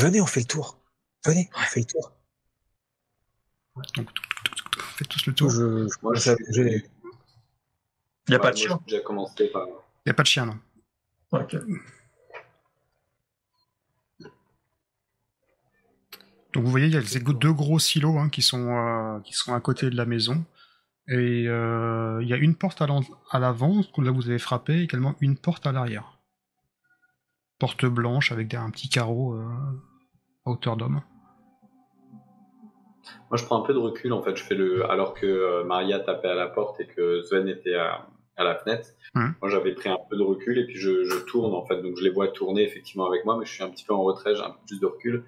Venez, on fait le tour. Venez, on fait le tour. Donc, faites tous le tour. Je, je, Moi, je- je- j'ai- Il n'y a pas de moi, chien. J'ai déjà commencé par. Il n'y a pas de chien, non. Ok. Donc vous voyez, il y a ces deux gros silos hein, qui, sont, euh, qui sont à côté de la maison. Et euh, il y a une porte à l'en- à l'avant, là vous avez frappé, également une porte à l'arrière. Porte blanche avec des, un petit carreau euh, à hauteur d'homme. Moi, je prends un peu de recul en fait. Je fais le alors que euh, Maria tapait à la porte et que Sven était à, à la fenêtre. Moi, j'avais pris un peu de recul et puis je, je tourne en fait. Donc, je les vois tourner effectivement avec moi, mais je suis un petit peu en retrait. J'ai un peu plus de recul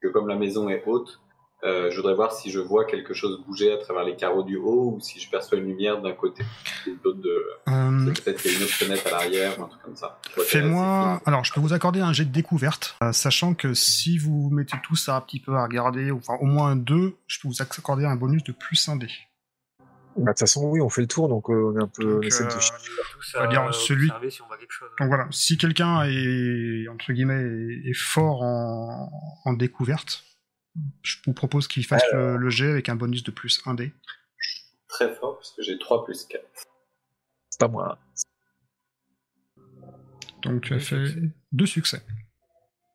que comme la maison est haute. Euh, je voudrais voir si je vois quelque chose bouger à travers les carreaux du haut ou si je perçois une lumière d'un côté ou de. Euh, Peut-être qu'il y a une autre fenêtre à l'arrière ou un truc comme ça. Fais-moi. Alors, je peux vous accorder un jet de découverte, euh, sachant que si vous mettez tout ça un petit peu à regarder, ou enfin au moins un 2, je peux vous accorder un bonus de plus 1 dé. Bah, De toute façon, oui, on fait le tour, donc euh, on est un peu. on Donc, euh, va dire celui- si on voit quelque chose. Donc voilà, si quelqu'un est, entre guillemets, est, est fort en, en découverte, je vous propose qu'il fasse le, le jet avec un bonus de plus 1 dé. très fort parce que j'ai 3 plus 4. C'est pas moi. Donc tu as Deux fait succès. deux succès.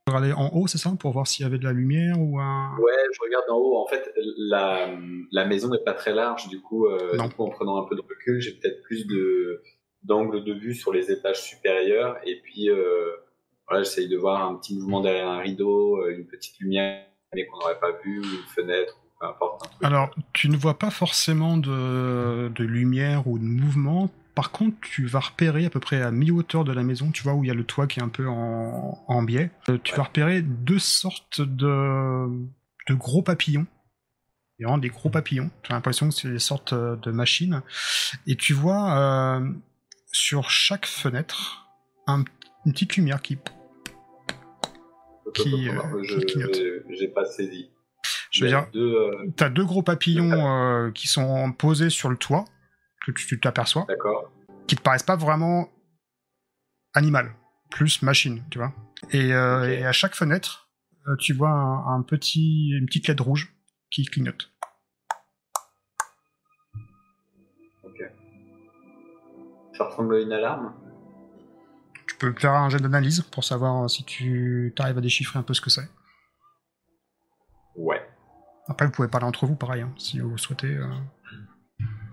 On va aller en haut, c'est ça, pour voir s'il y avait de la lumière ou un... Ouais, je regarde en haut. En fait, la, la maison n'est pas très large. Du coup, euh, Non. du coup, en prenant un peu de recul, j'ai peut-être plus de d'angle de vue sur les étages supérieurs. Et puis, euh, voilà, j'essaye de voir un petit mouvement derrière un rideau, euh, une petite lumière qu'on n'aurait pas ou une fenêtre, ou peu importe. Un truc. Alors, tu ne vois pas forcément de, de lumière ou de mouvement. Par contre, tu vas repérer à peu près à mi-hauteur de la maison, tu vois, où il y a le toit qui est un peu en, en biais. Euh, tu vas repérer deux sortes de, de gros papillons. Il y a vraiment des gros papillons. Tu as l'impression que c'est des sortes euh, de machines. Et tu vois euh, sur chaque fenêtre un- une petite lumière qui. Qui, euh, qui clignote. je- j'ai pas saisi. Je veux dire, deux, euh, T'as deux gros papillons euh, qui sont posés sur le toit, que tu tu t'aperçois, d'accord. qui te paraissent pas vraiment animal, plus machine, tu vois. Et, euh, à chaque fenêtre, tu vois un, un petit, une petite LED rouge qui clignote. Ok. Ça ressemble à une alarme? Tu peux faire un jet d'analyse pour savoir euh, si tu arrives à déchiffrer un peu ce que c'est. Ouais. Après, vous pouvez parler entre vous, pareil, hein, si vous souhaitez. euh.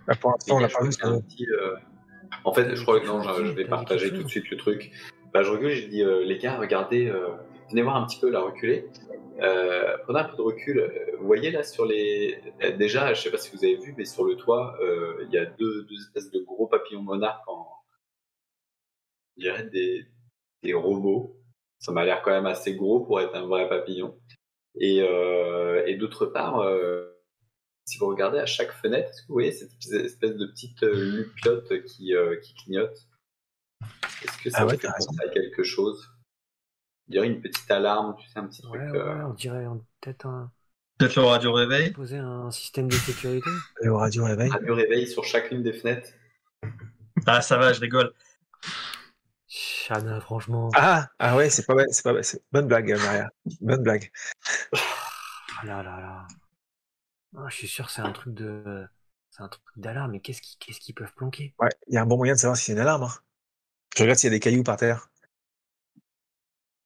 Bah, pour l'instant, on l'a Et pas vu. je crois qu'il y a petit, euh, En fait, je crois que non, je, je vais partager tout de suite le truc. Bah, je recule, je dis, euh, les gars, regardez, euh, venez voir un petit peu là, reculer. Euh, prenez un peu de recul. Vous voyez là sur les. Déjà, je sais pas si vous avez vu, mais sur le toit, euh, il y a deux, deux espèces de gros papillons monarques en. Je dirais des, des robots. Ça m'a l'air quand même assez gros pour être un vrai papillon. Et, euh, et d'autre part, euh, si vous regardez à chaque fenêtre, est-ce que vous voyez cette espèce de petite euh, lupiote qui, euh, qui clignote? Est-ce que ça Ah ouais, fait penser à quelque chose? Je dirais une petite alarme, tu sais, un petit Ouais, truc. ouais, euh, on dirait on- peut-être un... Peut-être le radio réveil? poser un système de sécurité. Le radio réveil. radio réveil sur chacune des fenêtres. Ah, ça va, je rigole. Chana, franchement. Ah, ah ouais, c'est pas mal, c'est pas mal. c'est- Bonne blague, euh, Maria. Bonne blague. Ah là là là. Ah, je suis sûr que c'est un truc de. C'est un truc d'alarme, mais qu'est-ce qu'ils qu'est-ce qu'ils peuvent planquer? Ouais, il y a un bon moyen de savoir si c'est une alarme. hein. Je regarde s'il y a des cailloux par terre.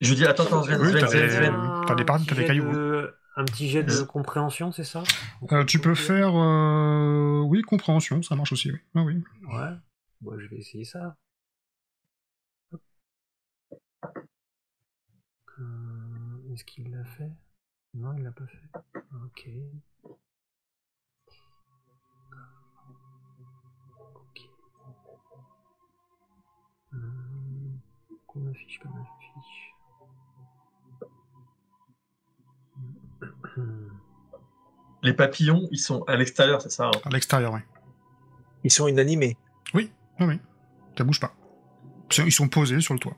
Je dis, attends, attends, Sven, Oui, Sven, t'as Sven, des- Sven. T'as des par- petit t'as des cailloux. de- Un petit jet de compréhension, c'est ça? Euh, tu peux faire, euh, oui, compréhension, ça marche aussi. Oui. Ah oui. Ouais. Bon, je vais essayer ça. Euh, Est-ce qu'il l'a fait? Non, il l'a pas fait. Ok. Ok. Euh, Pourquoi ma fiche pas ma fiche Les papillons, ils sont à l'extérieur, c'est ça hein? À l'extérieur, oui. Ils sont inanimés. Oui, oui, oui. Ça bouge pas. Ils sont posés sur le toit.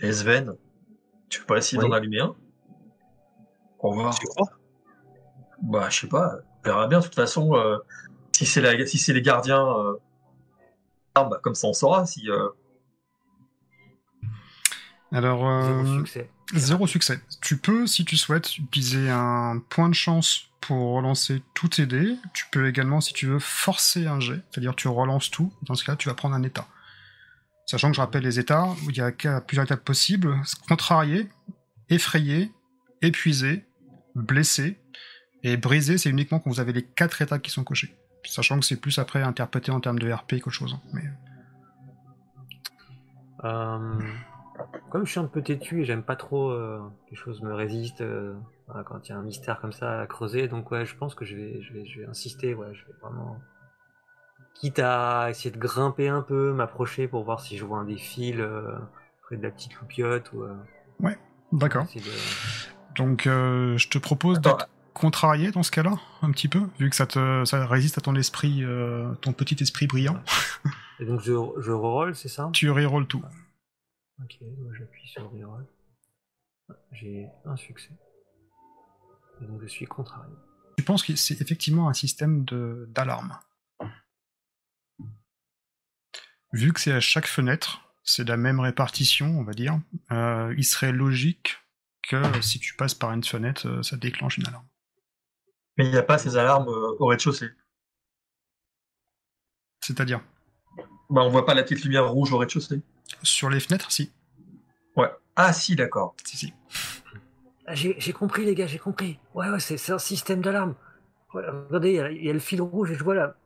Et Sven, tu peux pas essayer Oui. d'en allumer un Pour voir. Tu crois? Bah, je sais pas. On verra bien. De toute façon, euh, si c'est la- si c'est les gardiens, euh, ah, bah, comme ça on saura si. euh, Alors, Zéro succès. zéro succès. Tu peux, si tu souhaites, utiliser un point de chance pour relancer tous tes dés. Tu peux également, si tu veux, forcer un jet, c'est-à-dire tu relances tout. Dans ce cas, tu vas prendre un état. Sachant que je rappelle les états, il y a plusieurs étapes possibles contrarié, effrayé, épuisé, blessé, et brisé, c'est uniquement quand vous avez les quatre états qui sont cochés. Sachant que c'est plus après interprété en termes de RP qu'autre chose. hein. Mais Euh, comme je suis un peu têtu et j'aime pas trop euh, que les choses me résistent euh, quand il y a un mystère comme ça à creuser, donc ouais, je pense que je vais, je vais, je vais insister, ouais, je vais vraiment. Quitte à essayer de grimper un peu, m'approcher pour voir si je vois un des fils euh, près de la petite loupiote ou. euh, d'accord. essayer de- Donc, euh, je te propose d'être contrarié dans ce cas-là, un petit peu, vu que ça te ça résiste à ton esprit, euh, ton petit esprit brillant. Et donc je, je reroll, c'est ça? Tu reroll tout. Ok, moi j'appuie sur reroll. J'ai un succès. Et donc je suis contrarié. Tu penses que c'est effectivement un système de d'alarme? Vu que c'est à chaque fenêtre, c'est la même répartition, on va dire, euh, il serait logique que si tu passes par une fenêtre, euh, ça déclenche une alarme. Mais il n'y a pas ces alarmes euh, au rez-de-chaussée. C'est-à-dire, Bah, on voit pas la petite lumière rouge au rez-de-chaussée. sur les fenêtres, si. Ouais. Ah si, d'accord. Si, si. Ah, j'ai compris les gars, j'ai compris. Ouais, ouais, c'est un système d'alarme. Ouais, regardez, il y, a- il y a le fil rouge et je vois là.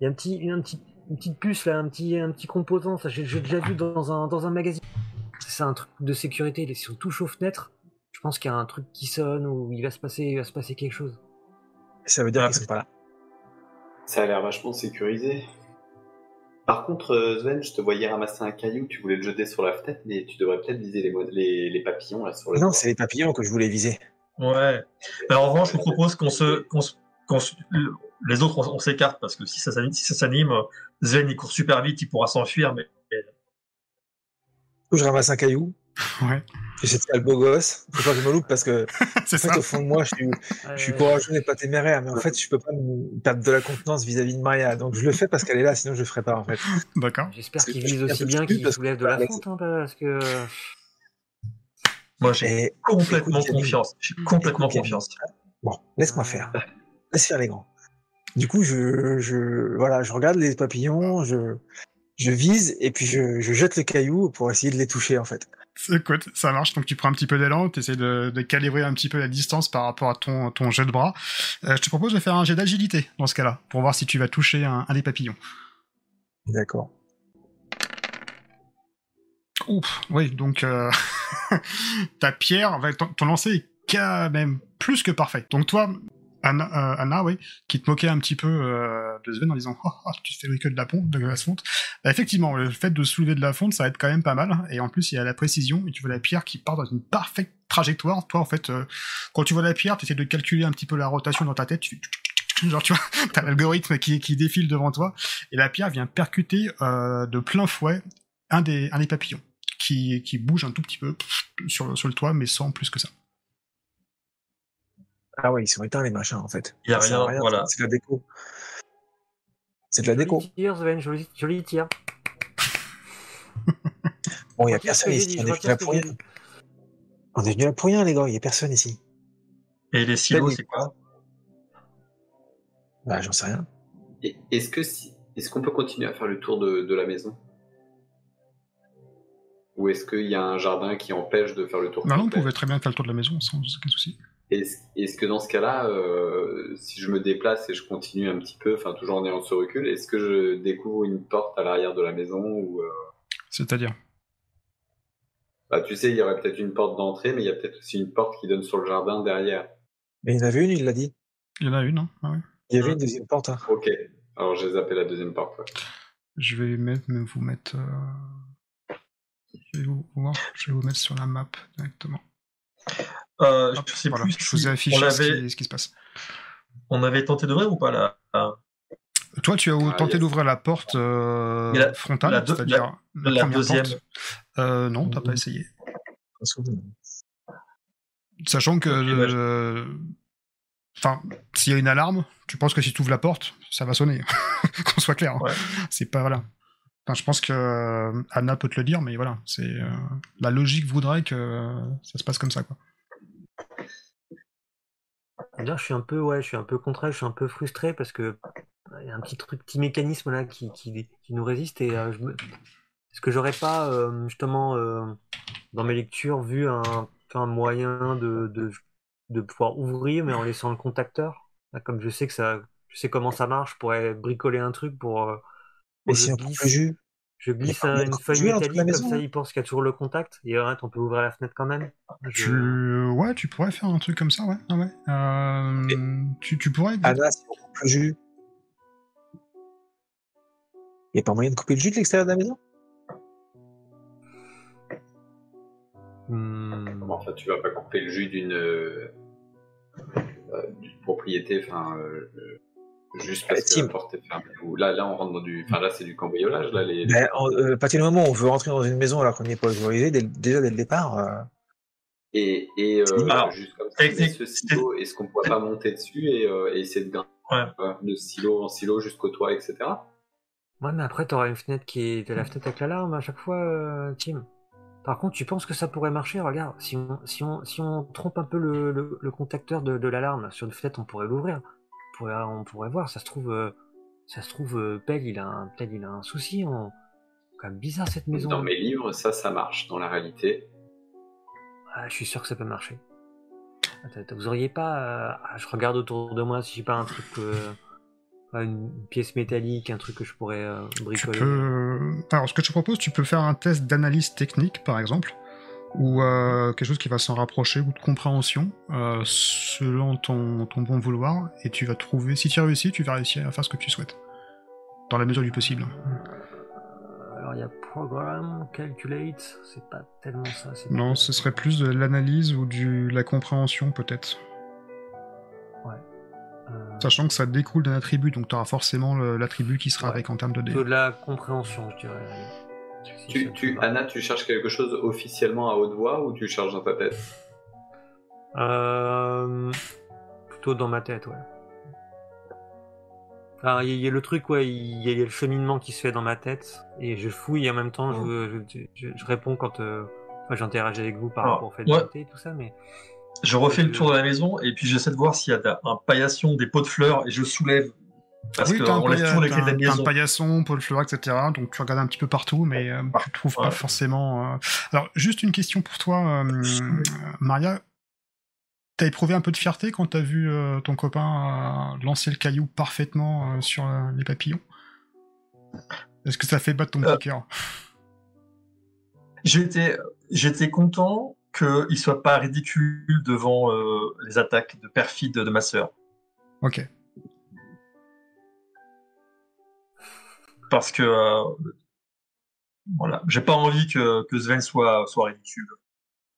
Il y a un petit, une, un petit- une petite puce là, un petit, un petit composant. Ça, j'ai j'ai déjà vu dans un, dans un magazine. C'est un truc de sécurité. Si on touche aux fenêtres, je pense qu'il y a un truc qui sonne ou il va se passer, il va se passer quelque chose. Ça veut dire qu'ils sont pas là. Ça a l'air vachement sécurisé. Par contre, euh, Sven, je te voyais ramasser un caillou, tu voulais le jeter sur la fenêtre, mais tu devrais peut-être viser les, mo- les, les papillons là sur le Non, c'est les papillons que je voulais viser. Ouais. Mais en revanche, je vous propose qu'on se, qu'on se- qu'on se- les autres, on, on s'écarte parce que si ça s'anime, si ça s'anime, Sven il court super vite, il pourra s'enfuir, mais Du coup, je ramasse un caillou. Ouais, J'essaie de faire le beau gosse. Faut pas que je me loupe parce que, c'est en fait, ça. au fond de moi, je suis, je suis courageux et pas téméraire. Mais en fait, je peux pas me perdre de la contenance vis-à-vis de Maria. Donc, je le fais parce qu'elle est là, sinon je le ferais pas, en fait. D'accord. J'espère qu'il vise aussi bien qu'il parce que soulève de la fonte, hein, parce que. moi j'ai complètement confiance. J'ai complètement confiance. Bon, laisse-moi faire. Laisse faire les grands. Du coup, je, je, voilà, je regarde les papillons, je, je vise et puis je, je jette le caillou pour essayer de les toucher, en fait. Écoute, ça marche. Donc tu prends un petit peu d'élan, tu essaies de, de calibrer un petit peu la distance par rapport à ton, ton jet de bras. Euh, je te propose de faire un jet d'agilité dans ce cas-là, pour voir si tu vas toucher un, un des papillons. D'accord. Ouf, oui, donc euh, ta pierre, ton lancer est quand même plus que parfait. Donc toi, Anna, euh, Anna, oui, qui te moquait un petit peu euh, de Sven en disant oh, oh, tu fais que de la pompe, de la fonte. Bah, effectivement, le fait de soulever de la fonte, ça aide quand même pas mal. Et en plus, il y a la précision et tu vois la pierre qui part dans une parfaite trajectoire. Toi, en fait, euh, quand tu vois la pierre, tu essaies de calculer un petit peu la rotation dans ta tête. Tu genre tu vois, t'as l'algorithme qui, qui défile devant toi et la pierre vient percuter euh, de plein fouet un des, un des papillons qui, qui bouge un tout petit peu sur, sur le toit, mais sans plus que ça. Ah ouais, ils sont éteints, les machins, en fait. Il y a à rien, voilà. C'est de la déco. C'est de la déco. Joli tir, Sven, joli, joli tir. Bon, il y a personne ici. On est venu là pour rien. On est venu là pour rien, les gars. Il y a personne ici. Et les silos, c'est quoi? Bah, j'en sais rien. Est-ce que si, est-ce qu'on peut continuer à faire le tour de, de la maison? Ou est-ce qu'il y a un jardin qui empêche de faire le tour Non, non, on pouvait très bien faire le tour de la maison sans aucun souci. Est-ce est-ce que dans ce cas-là, euh, si je me déplace et je continue un petit peu, enfin toujours en ayant ce recul, est-ce que je découvre une porte à l'arrière de la maison ou euh, C'est-à-dire? Bah, tu sais, il y aurait peut-être une porte d'entrée, mais il y a peut-être aussi une porte qui donne sur le jardin derrière. Mais il y en avait une, il l'a dit. Il y en a une, hein ah. Il y avait une deuxième porte. hein. Ok. Alors j'ai zappé la deuxième porte. ouais. Je vais mettre, même vous mettre. euh, Je, vais vous, je vais vous mettre sur la map directement. Euh, Je sais voilà, plus je vous ai on affiché ce, avait, qui, ce qui se passe. on avait tenté d'ouvrir ou pas là Toi, tu as Ah, tenté d'ouvrir la porte euh, la- frontale, la deux- c'est-à-dire la, la première deuxième. porte. Euh, non, t'as pas Mhm. essayé. Sachant que. Euh, Enfin, s'il y a une alarme, tu penses que si tu ouvres la porte, ça va sonner. Qu'on soit clair. hein. Ouais. C'est pas. Voilà. Enfin, je pense que euh, Anna peut te le dire, mais voilà, c'est euh, la logique voudrait que euh, ça se passe comme ça, quoi. Là, je suis un peu, ouais, je suis un peu contre je suis un peu frustré parce que il y a un petit truc, petit mécanisme là qui, qui, qui nous résiste et euh, je me... est-ce que j'aurais pas euh, justement euh, dans mes lectures vu un, un moyen de, de, de pouvoir ouvrir mais en laissant le contacteur? Là, comme je sais que ça, je sais comment ça marche, je pourrais bricoler un truc pour. Mais glisse- le jus. Je glisse un- une feuille métallique maison, comme ça, hein il pense qu'il y a toujours le contact et arrête, on peut ouvrir la fenêtre quand même. Je- Tu... Ouais, tu pourrais faire un truc comme ça, ouais. Ah ouais. Euh, tu, tu pourrais. Anna, si on coupe le jus. Il n'y a pas moyen de couper le jus de l'extérieur de la maison? Hmm. Bon, enfin, tu vas pas couper le jus d'une euh, euh, d'une propriété, enfin, euh, euh, juste parce Tim. que la porte est fermée. Ou là, là, on rentre dans du, enfin, là, c'est du cambriolage, là, les. Ben, en- euh, À partir du moment où on veut rentrer dans une maison alors qu'on n'est pas autorisé, dès déjà dès le départ, euh, Et, et euh, Alors, juste comme ça, ce silo, est-ce qu'on pourrait pas monter dessus et, euh, et essayer de grimper Ouais. euh, de silo en silo jusqu'au toit, etc. Ouais, mais après, t'auras une fenêtre qui est de la fenêtre avec l'alarme à chaque fois, Tim. Par contre, tu penses que ça pourrait marcher? Regarde, si on, si on, si on trompe un peu le, le, le contacteur de, de l'alarme sur une fenêtre, on pourrait l'ouvrir. On pourrait, on pourrait voir. Ça se trouve, euh, ça se trouve, euh, Pell, il a un, Pell, il a un souci. On... C'est quand même bizarre cette maison. Dans mes livres, ça, ça marche. Dans la réalité, Ah, je suis sûr que ça peut marcher. Attends, vous auriez pas. euh, ah, je regarde autour de moi si j'ai pas un truc. euh, une pièce métallique, un truc que je pourrais euh, Tu bricoler. peux. Alors, ce que je te propose, tu peux faire un test d'analyse technique, par exemple, ou euh, quelque chose qui va s'en rapprocher, ou de compréhension, euh, selon ton, ton bon vouloir, et tu vas trouver. Si tu as réussi, tu vas réussir à faire ce que tu souhaites. Dans la mesure du possible. Alors il y a program, calculate, c'est pas tellement ça. Non, ce serait plus de l'analyse ou de la compréhension, peut-être. euh, Sachant que ça découle d'un attribut, donc tu auras forcément l'attribut qui sera Ouais. avec en termes de plutôt de la compréhension, je dirais. Tu, tu. Anna, tu cherches quelque chose officiellement à haute voix ou tu cherches dans ta tête? Euh, plutôt dans ma tête, ouais. Alors, il y, a- il y a le truc, ouais, il y, a il y a le cheminement qui se fait dans ma tête, et je fouille et en même temps, je, je, je- je réponds quand euh, enfin, j'interagis avec vous par Alors, rapport au fait ouais. de voter et tout ça, mais Je refais le tour de la maison et puis j'essaie de voir s'il y a un paillasson, des pots de fleurs et je soulève. Parce oui, les t'as un- paillasson, Paul Fleur, etc. Donc tu regardes un petit peu partout, mais euh, tu trouves pas forcément. euh. Alors, juste une question pour toi, euh, Maria. T'as éprouvé un peu de fierté quand t'as vu euh, ton copain lancer le caillou parfaitement sur les papillons? Est-ce que ça fait battre ton petit cœur? J'étais, j'étais content qu'il soit pas ridicule devant les attaques de perfides de ma sœur. Ok. Parce que euh, voilà, j'ai pas envie que, que Sven soit, soit ridicule.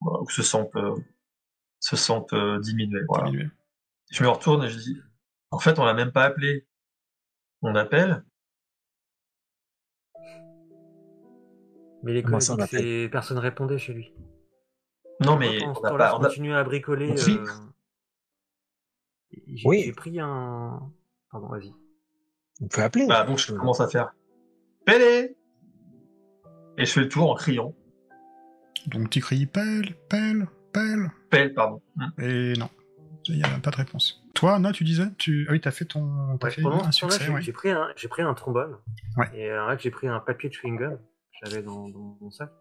Voilà, ou que se sente, euh, se sente euh, diminué. Voilà. diminué. Je me retourne et je dis, en fait, on l'a même pas appelé. On appelle. mais les Comment ça, collègues, c'est personne répondait chez lui. Non, mais on pas. a- continuais à bricoler. Oui. euh, J'ai Oui. j'ai pris un. Pardon, vas-y. on peut appeler. Bah, donc je commence à faire Pélé Et je fais le tour en criant. Donc tu cries pelle, pelle, pelle. Pelle, pardon. Hmm. Et non, il n'y a pas de réponse. Toi, Anna, tu disais tu... Ah oui, t'as fait ton. T'as Ouais, fait un succès, j'ai ouais. j'ai pris, un- j'ai pris un trombone. Ouais. Et euh, en fait, j'ai pris un papier de chewing-gum que j'avais dans, dans mon sac.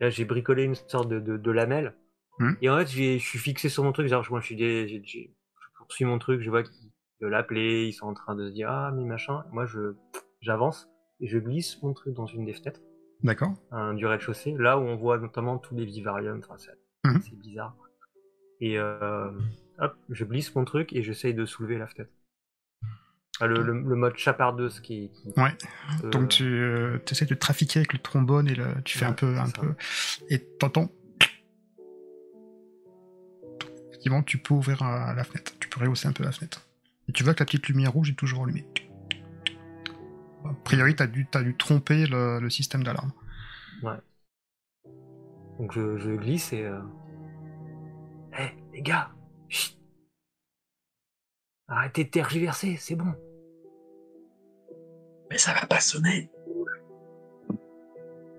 Là, j'ai bricolé une sorte de, de, de lamelle. Hmm. Et en fait, je suis fixé sur mon truc. Genre, moi, je suis des, j'ai- j'ai- je poursuis mon truc. Je vois qu'ils veulent l'appeler. Ils sont en train de se dire ah mais machin. Moi, je j'avance et je glisse mon truc dans une des fenêtres, D'accord. du rez-de-chaussée, là où on voit notamment tous les vivariums. Enfin, c'est Mhm. c'est bizarre. Et euh, hop, je glisse mon truc et j'essaye de soulever la fenêtre. Ah, le, le, le mode chapardeuse qui, qui Ouais. euh, Donc tu euh, essaies de trafiquer avec le trombone et le, tu fais Ouais, un peu, un ça. peu, et t'entends. Effectivement, tu peux ouvrir euh, la fenêtre. Tu peux rehausser un peu la fenêtre. Et tu vois que la petite lumière rouge est toujours allumée. A priori, t'as dû, t'as dû tromper le, le système d'alarme. Donc je, je glisse et. Euh... Hé, les gars chut. Arrêtez de tergiverser, c'est bon. Mais ça va pas sonner.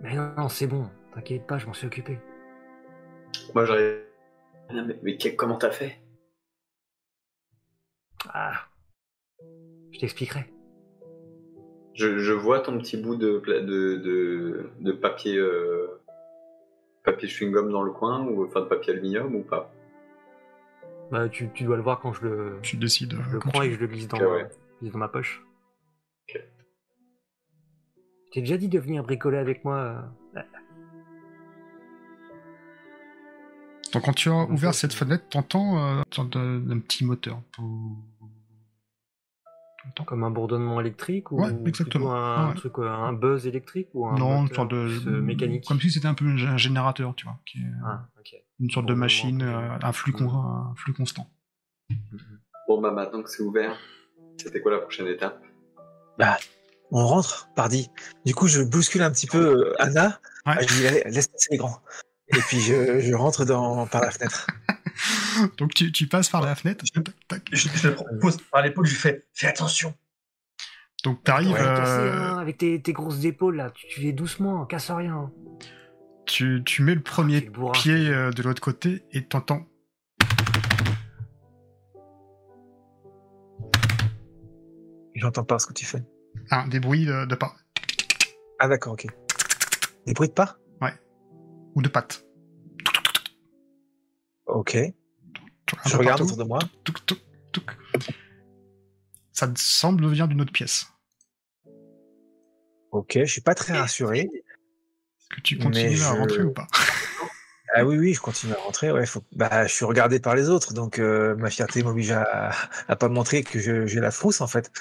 Mais non, non, c'est bon. T'inquiète pas, je m'en suis occupé. Moi, j'arrive. Mais, mais que- comment t'as fait? Ah. Je t'expliquerai. Je, je vois ton petit bout de, pla- de, de, de papier, euh, papier chewing-gum dans le coin, ou enfin de papier aluminium ou pas? Bah, tu, tu dois le voir quand je le, Tu décides. je euh, le quand prends tu- et que je le glisse dans, ouais. glisse dans ma poche. Ok. Je t'ai déjà dit de venir bricoler avec moi. euh, Donc quand tu as ouvert cette fenêtre, t'entends euh, d'un petit moteur. Comme un bourdonnement électrique ou Ouais, plutôt exactement. un, Ouais. truc, euh, un buzz électrique ou un Non, une moteur sorte de euh, mécanique. Comme si c'était un peu un générateur, tu vois, qui est Ah, une sorte de machine, euh, un flux, con- un flux constant. Bon, bah maintenant que c'est ouvert, c'était quoi la prochaine étape? Bah, on rentre, pardi. Du coup, je bouscule un petit peu euh, Anna. Ouais. Je dis, laisse passer les grands. Et puis, je, je rentre dans, par la fenêtre. Donc tu, tu passes par la fenêtre. Je, je le propose par l'épaule, je lui fais Fais attention Donc t'arrives, Ouais, euh, hein, avec tes, tes grosses épaules là, tu, tu fais doucement, casse rien. tu, tu mets le premier bourrin. pied euh, de l'autre côté et t'entends. J'entends pas ce que tu fais. un des bruits de, de pas Ah, d'accord, ok. Des bruits de pas? Ou de pattes. Ok. Je regarde autour de moi. Touc, touc, touc. Ça semble venir d'une autre pièce. Ok, je suis pas très rassuré. Est-ce que tu continues à rentrer ou pas? Ah oui, oui, je continue à rentrer. Ouais, faut... bah, je suis regardé par les autres, donc euh, ma fierté m'oblige à, à pas montrer que j'ai la frousse en fait.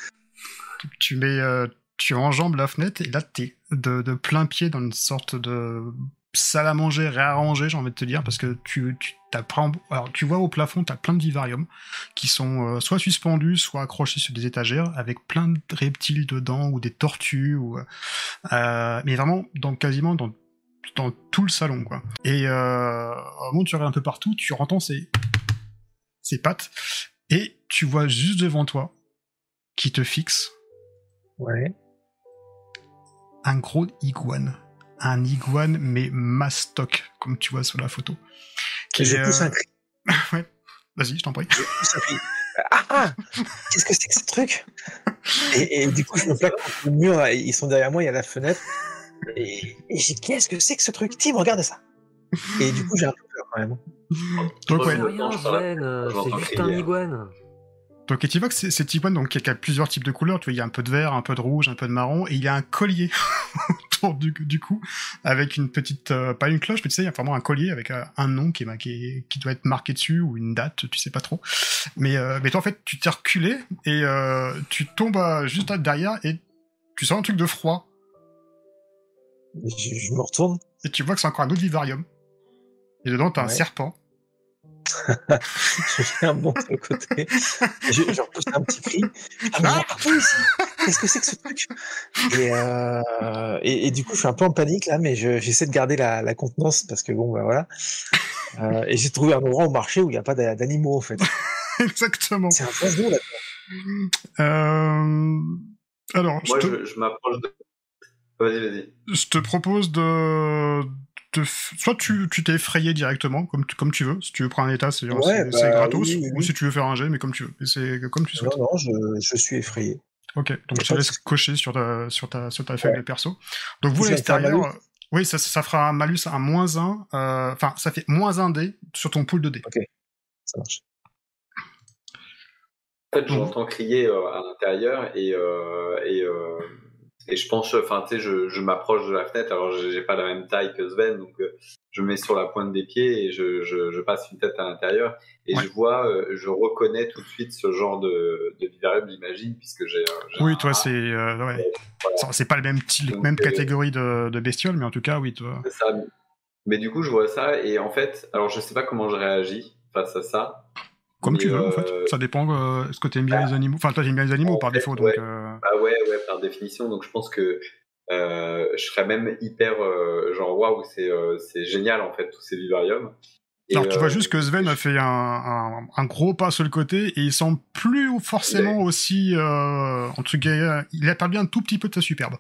Tu mets, euh, tu enjambes la fenêtre et là t'es de, de plein pied dans une sorte de salle à manger réarrangée, j'ai envie de te dire, parce que tu, tu plein- alors tu vois au plafond, t'as plein de vivariums qui sont euh, soit suspendus, soit accrochés sur des étagères avec plein de reptiles dedans ou des tortues ou euh, mais vraiment dans quasiment dans dans tout le salon quoi. Et euh, au moment où tu regardes un peu partout, tu entends ces ces pattes et tu vois juste devant toi qui te fixe Ouais. un gros iguane. Un iguane, mais mastoc, comme tu vois sur la photo. Qui je est, pousse euh, un cri. ouais. Vas-y, je t'en prie. Je pousse un cri. Ah, ah Qu'est-ce que c'est que ce truc? Et, et du coup, je me plaque contre le mur. Ils sont derrière moi, il y a la fenêtre. Et, et je dis, qu'est-ce que c'est que ce truc? Tim, regarde ça. Et du coup, j'ai un peu peur quand même. Donc, Ouais. C'est juste un iguane. Donc, et tu vois que c'est- cet iguane, donc, qui a plusieurs types de couleurs. Tu vois, il y a un peu de vert, un peu de rouge, un peu de marron, et il y a un collier autour du, du cou, avec une petite, euh, pas une cloche, mais tu sais, il y a vraiment un collier avec euh, un nom qui, est, ma- qui, est- qui doit être marqué dessus, ou une date, tu sais pas trop. Mais, euh, mais toi, en fait, tu t'es reculé, et tu tombes juste derrière, et tu sens un truc de froid, Je, je me retourne. et tu vois que c'est encore un autre vivarium. Et dedans, t'as un serpent. Je fais un bond sur le côté. Je, je repousse un petit cri. Ah, mais il y en a partout ici. Qu'est-ce que c'est que ce truc? Et, euh, et, et du coup, je suis un peu en panique là, mais je- j'essaie de garder la, la contenance parce que bon, bah voilà. Euh, et j'ai trouvé un endroit au marché où il n'y a pas d'a- d'animaux en fait. Exactement. C'est un d'eau là. Euh... Alors, Moi, je, te, je, je m'approche de. Vas-y, vas-y. je te propose de... f- Soit tu tu t'es effrayé directement, comme tu, comme tu veux. Si tu veux prendre un état, c'est Ouais, bah, gratos. oui, oui, Ou si tu veux faire un jet, mais comme tu veux. Et C'est comme tu souhaites. Non, non, je, je suis effrayé. Ok, donc je te laisse cocher sur ta, sur ta, sur ta feuille Ouais. de perso. Donc vous, l'extérieur... euh, Oui, ça, ça fera un malus, un moins 1. euh, Enfin, ça fait moins 1 dé sur ton pool de dés. Ça marche. En fait, j'entends crier euh, à l'intérieur et, euh, et, euh, et je pense, enfin, tu sais, je, je m'approche de la fenêtre. Alors, j'ai pas la même taille que Sven, donc euh, je me mets sur la pointe des pieds et je, je, je passe une tête à l'intérieur et Ouais. je vois, euh, je reconnais tout de suite ce genre de, de vivarium, j'imagine, puisque j'ai. euh, Oui, toi, c'est euh, ouais. Voilà. Ça, C'est pas le même, Donc, même euh, catégorie de, de bestioles, mais en tout cas, oui, toi. ça. Mais du coup, je vois ça et en fait, alors je sais pas comment je réagis face à ça. Comme Mais, tu veux, en fait. Ça dépend. euh, Est-ce que t'aimes bien les animaux? Enfin, toi, t'aimes bien les animaux en par fait, défaut, donc. ouais. euh, Bah ouais, ouais, définition. Donc je pense que euh, je serais même hyper euh, genre waouh, c'est euh, c'est génial en fait tous ces vivariums. Et, Alors, tu vois juste que Sven a fait un, un, un gros pas sur le côté et il semble plus forcément aussi. Euh, entre guillemets, il a perdu un tout petit peu de sa superbe.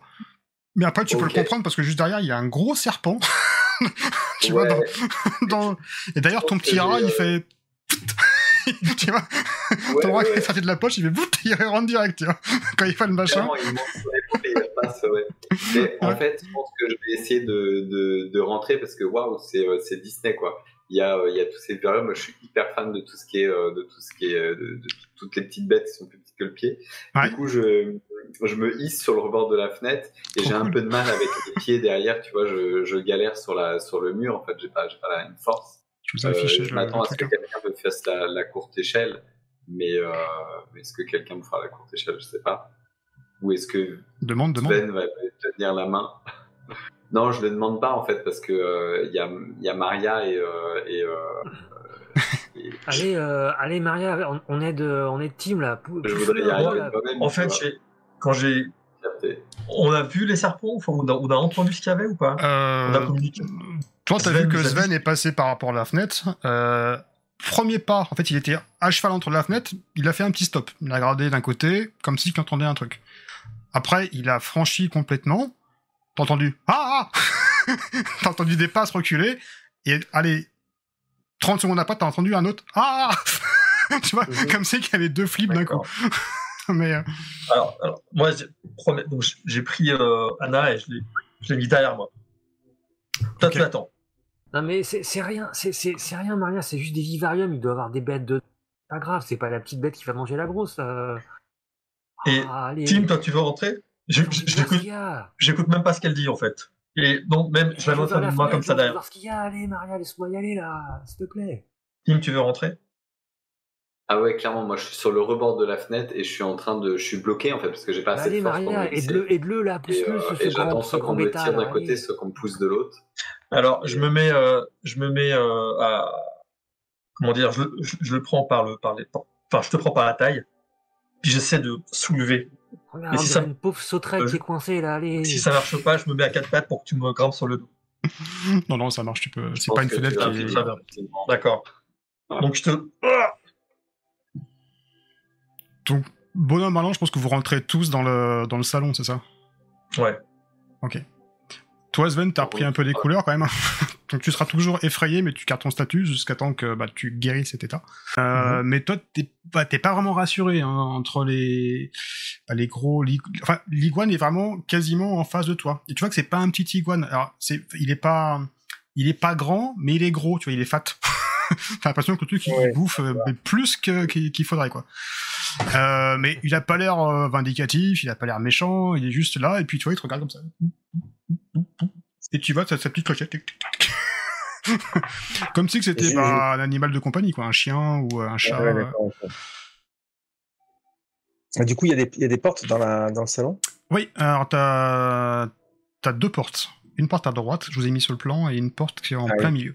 Mais après, tu peux le comprendre parce que juste derrière, il y a un gros serpent. tu vois, dans, dans- Et d'ailleurs, ton petit rat, il fait. tu vois, Ouais, ton qui ouais. est sorti de la poche, il fait il rentre direct, tu vois. Quand il fait le machin. Clairement, il monte sur l'épaule et il passe, ouais. Mais en fait, je pense que je vais essayer de, de, de rentrer parce que waouh, c'est euh, c'est Disney quoi. Il y a euh, il y a tous ces viriums. Moi, je suis hyper fan de tout ce qui est euh, de tout ce qui est de, de toutes les petites bêtes qui sont plus petites que le pied. Ouais. Du coup, je je me hisse sur le rebord de la fenêtre et j'ai un peu de mal avec les pieds derrière. Tu vois, je, je galère sur la sur le mur. En fait, j'ai pas j'ai pas la même force. Je vous ai Euh, affiché je m'attends à ce que hein. quelqu'un me fasse la, la courte échelle, mais, euh, mais est-ce que quelqu'un me fera la courte échelle? Je sais pas. Ou est-ce que Demande, demande. Sven va tenir la main? Non, je le demande pas en fait parce que euh, il y, a, il y a Maria et, euh, et, euh, et Allez, euh, allez Maria, on, on est de, on est de team là. Pou- je voudrais y arriver là. moi-même. En fait, quand j'ai. On a vu les serpents Enfin, on, a, on a entendu ce qu'il y avait ou pas? Euh, On a communiqué? Toi, t'as vu que Sven est passé par rapport à la fenêtre. Euh, premier pas, en fait, il était à cheval entre la fenêtre. Il a fait un petit stop. Il a regardé d'un côté, comme s'il entendait un truc. Après, il a franchi complètement. T'as entendu Ah ah T'as entendu des passes reculer. Et allez, 30 secondes après, t'as entendu un autre Ah ah Tu vois, Mhm. comme si qu'il y avait deux flips d'un coup. Mais euh, Alors, alors, moi, j'ai pris euh, Anna et je l'ai mis derrière moi. Toi, Ok. tu l'attends. Non mais c'est rien, c'est rien Maria, c'est juste des vivariums. Il doit avoir des bêtes de. Pas grave, c'est pas la petite bête qui va manger la grosse. euh. Et Ah, allez. Tim, toi, tu veux rentrer? J'écoute même pas ce qu'elle dit, en fait. Et donc, même, je de la moi comme ça je veux derrière. voir ce qu'il y a. Allez Maria, laisse-moi y aller là, s'il te plaît. Tim, tu veux rentrer? Ah ouais, clairement, moi je suis sur le rebord de la fenêtre et je suis en train de. Je suis bloqué en fait parce que j'ai pas assez allez de force Maria, aide-le, aide-le là, Et, pousse-le euh, ce, et j'attends soit qu'on me tire d'un côté, soit qu'on me pousse de l'autre. Alors, je me mets, euh, je me mets euh, à, comment dire, je, je, je le prends par le, par les, par- enfin, je te prends par la taille, puis j'essaie de soulever. Regarde, Et si ça- une pauvre sauterelle Euh, qui est coincée là, allez. Si ça marche pas, je me mets à quatre pattes pour que tu me grimpes sur le dos. non, non, ça marche. Tu peux. C'est pas une fenêtre qui. est-. D'accord. Donc je te, Ah Donc, bonhomme allant, je pense que vous rentrez tous dans le, dans le salon, c'est ça? Ouais. Toi, Sven, t'as repris un peu des couleurs quand même. Donc tu seras toujours effrayé, mais tu gardes ton statut jusqu'à temps que bah, tu guéris cet état. Euh, Mais toi, t'es bah, pas vraiment rassuré hein, entre les bah, les gros. Enfin, l'iguane est vraiment quasiment en face de toi. Et tu vois que c'est pas un petit iguane. Alors, c'est, il est pas, il est pas grand, mais il est gros. Tu vois, il est fat. T'as l'impression que le truc il Ouais, bouffe euh, mais plus que qu'il qu'il faudrait quoi. Euh, mais il a pas l'air euh, vindicatif, il a pas l'air méchant, il est juste là et puis tu vois il te regarde comme ça. Et tu vois sa, sa petite clochette. comme si c'était bah, un animal de compagnie quoi, un chien ou un chat. Ouais, euh. Ah, Du coup, il y, a des- il y a des portes dans, la, dans le salon? Oui, alors t'as as deux portes. Une porte à droite, je vous ai mis sur le plan, et une porte qui est en Ah plein milieu.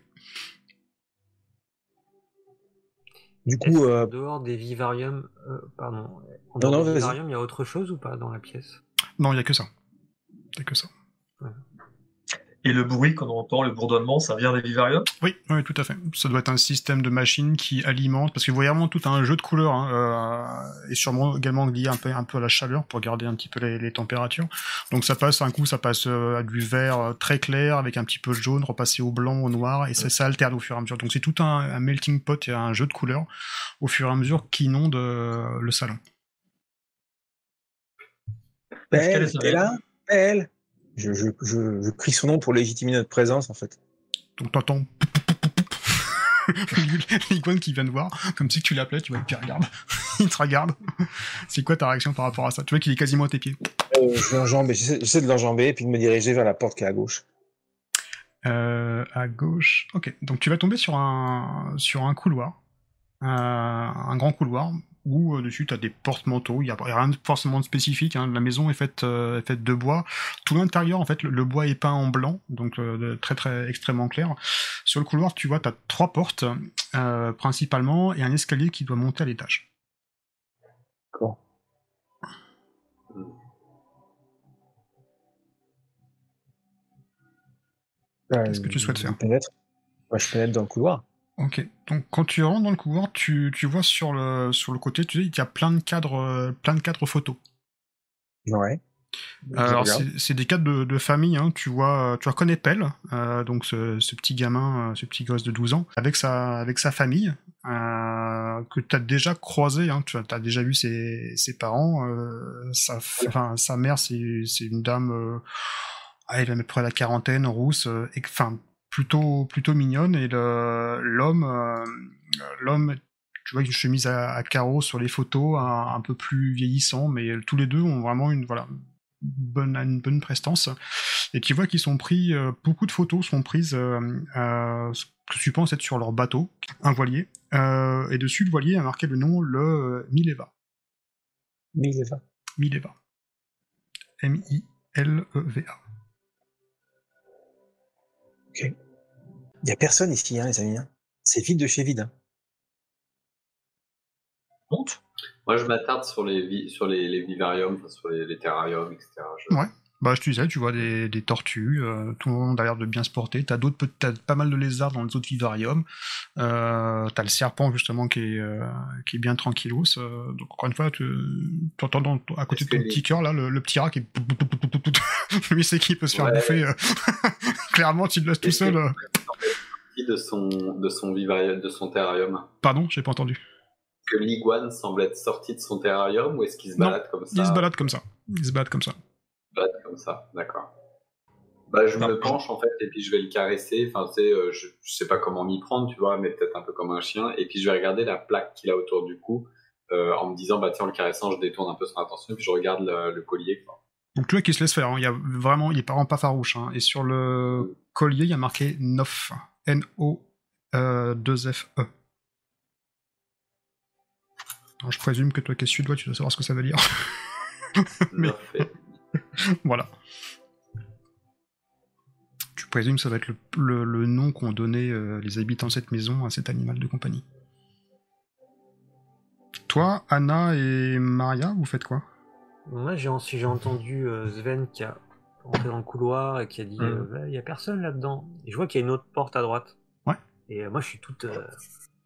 Du coup, euh, dehors des vivariums, euh, pardon, en Non, dehors non, des vivariums, il y a autre chose ou pas dans la pièce? Non, il y a que ça. Il y a que ça. Et le bruit qu'on entend, le bourdonnement, ça vient des vivariums? Oui, oui, tout à fait. Ça doit être un système de machine qui alimente, parce que vous voyez vraiment tout un jeu de couleurs, hein, euh, et sûrement également lié un peu, un peu à la chaleur pour garder un petit peu les, les températures. Donc ça passe, un coup, ça passe euh, à du vert euh, très clair avec un petit peu de jaune, repasser au blanc, au noir, et ça, ça alterne au fur et à mesure. Donc c'est tout un, un melting pot et un jeu de couleurs au fur et à mesure qui inonde euh, le salon. Belle, est t'es là? Belle je, je, je, je crie son nom pour légitimer notre présence, en fait. Donc t'entends l'iguane qui vient de voir, comme si tu l'appelais, tu vois, il te regarde. il te regarde. C'est quoi ta réaction par rapport à ça? Tu vois qu'il est quasiment à tes pieds. Euh, je j'essaie de l'enjamber et puis de me diriger vers la porte qui est à gauche. Euh, à gauche. Ok, donc tu vas tomber sur un, sur un couloir, euh, un grand couloir, où euh, dessus tu as des porte-manteaux. Il n'y a, il y a rien de forcément de spécifique. hein. La maison est faite, euh, est faite de bois. Tout l'intérieur, en fait, le, le bois est peint en blanc, donc euh, très très extrêmement clair. Sur le couloir, tu vois, tu as trois portes, principalement, et un escalier qui doit monter à l'étage. D'accord. Qu'est-ce que tu souhaites faire? Je pénètre. Ouais, je pénètre dans le couloir. Ok, donc quand tu rentres dans le couloir, tu, tu vois sur le, sur le côté, tu sais, il y a plein de cadres, euh, plein de cadres photos. Ouais. Alors c'est des cas de, de famille, hein. tu vois, tu reconnais Pell, euh, donc ce, ce, petit gamin, euh, ce petit gosse de 12 ans, avec sa, avec sa famille, euh, que tu as déjà croisé, hein. tu as, déjà vu ses, ses parents, euh, sa, enfin, sa mère c'est une dame, euh, ah, elle a près la quarantaine, rousse, enfin plutôt plutôt mignonne, et l'homme, l'homme tu vois une chemise à, à, carreaux sur les photos, un, un, peu plus vieillissant, mais tous les deux ont vraiment une voilà bonne, une bonne prestance. Et tu vois qu'ils sont pris, euh, beaucoup de photos sont prises, euh, euh, que tu penses être sur leur bateau, un voilier, euh, et dessus le voilier a marqué le nom, le Mileva. Mileva. Mileva. M-I-L-E-V-A. Ok. Il n'y a personne ici, hein, les amis. Hein. C'est vide de chez vide. Hein. Honte? Moi, je m'attarde sur les, sur les, les vivariums, sur les, les, terrariums, etc. Ouais. Bah, je te disais, tu vois des, des tortues, euh, tout le monde a l'air de bien se porter. T'as d'autres, t'as pas mal de lézards dans les autres vivariums. Euh, t'as le serpent justement qui est, euh, qui est bien tranquillos. Donc encore une fois, tu entends à côté de ton petit cœur là, le, le, petit rat qui est, lui c'est qui peut se faire bouffer. Euh. Clairement, tu le laisses tout seul. De son, de son vivarium, de son terrarium? Pardon, j'ai pas entendu que l'iguane semble être sorti de son terrarium ou est-ce qu'il se balade comme ça Il se balade comme ça. Il se balade comme ça. Comme ça, d'accord. Bah, je me penche en fait et puis je vais le caresser. Enfin, tu sais, euh, je, je, sais pas comment m'y prendre, tu vois, mais peut-être un peu comme un chien. Et puis je vais regarder la plaque qu'il a autour du cou euh, en me disant, bah tiens, en le caressant, je détourne un peu son attention et puis je regarde le, le collier. Quoi. Donc tu vois qu'il se laisse faire. Hein. Il y a vraiment, il est vraiment pas farouche. Hein. Et sur le collier, il y a marqué NOF. N-O-2-F-E. Alors, je présume que toi qui es suédois, tu dois savoir ce que ça veut dire. Mais... voilà. Tu présumes que ça va être le, le, le nom qu'ont donné euh, les habitants de cette maison à cet animal de compagnie. Toi, Anna et Maria, vous faites quoi? Moi, j'ai j'ai entendu euh, Sven qui a rentré dans le couloir et qui a dit il mm. euh, y a personne là-dedans. Et je vois qu'il y a une autre porte à droite. Ouais. Et moi, je suis toute,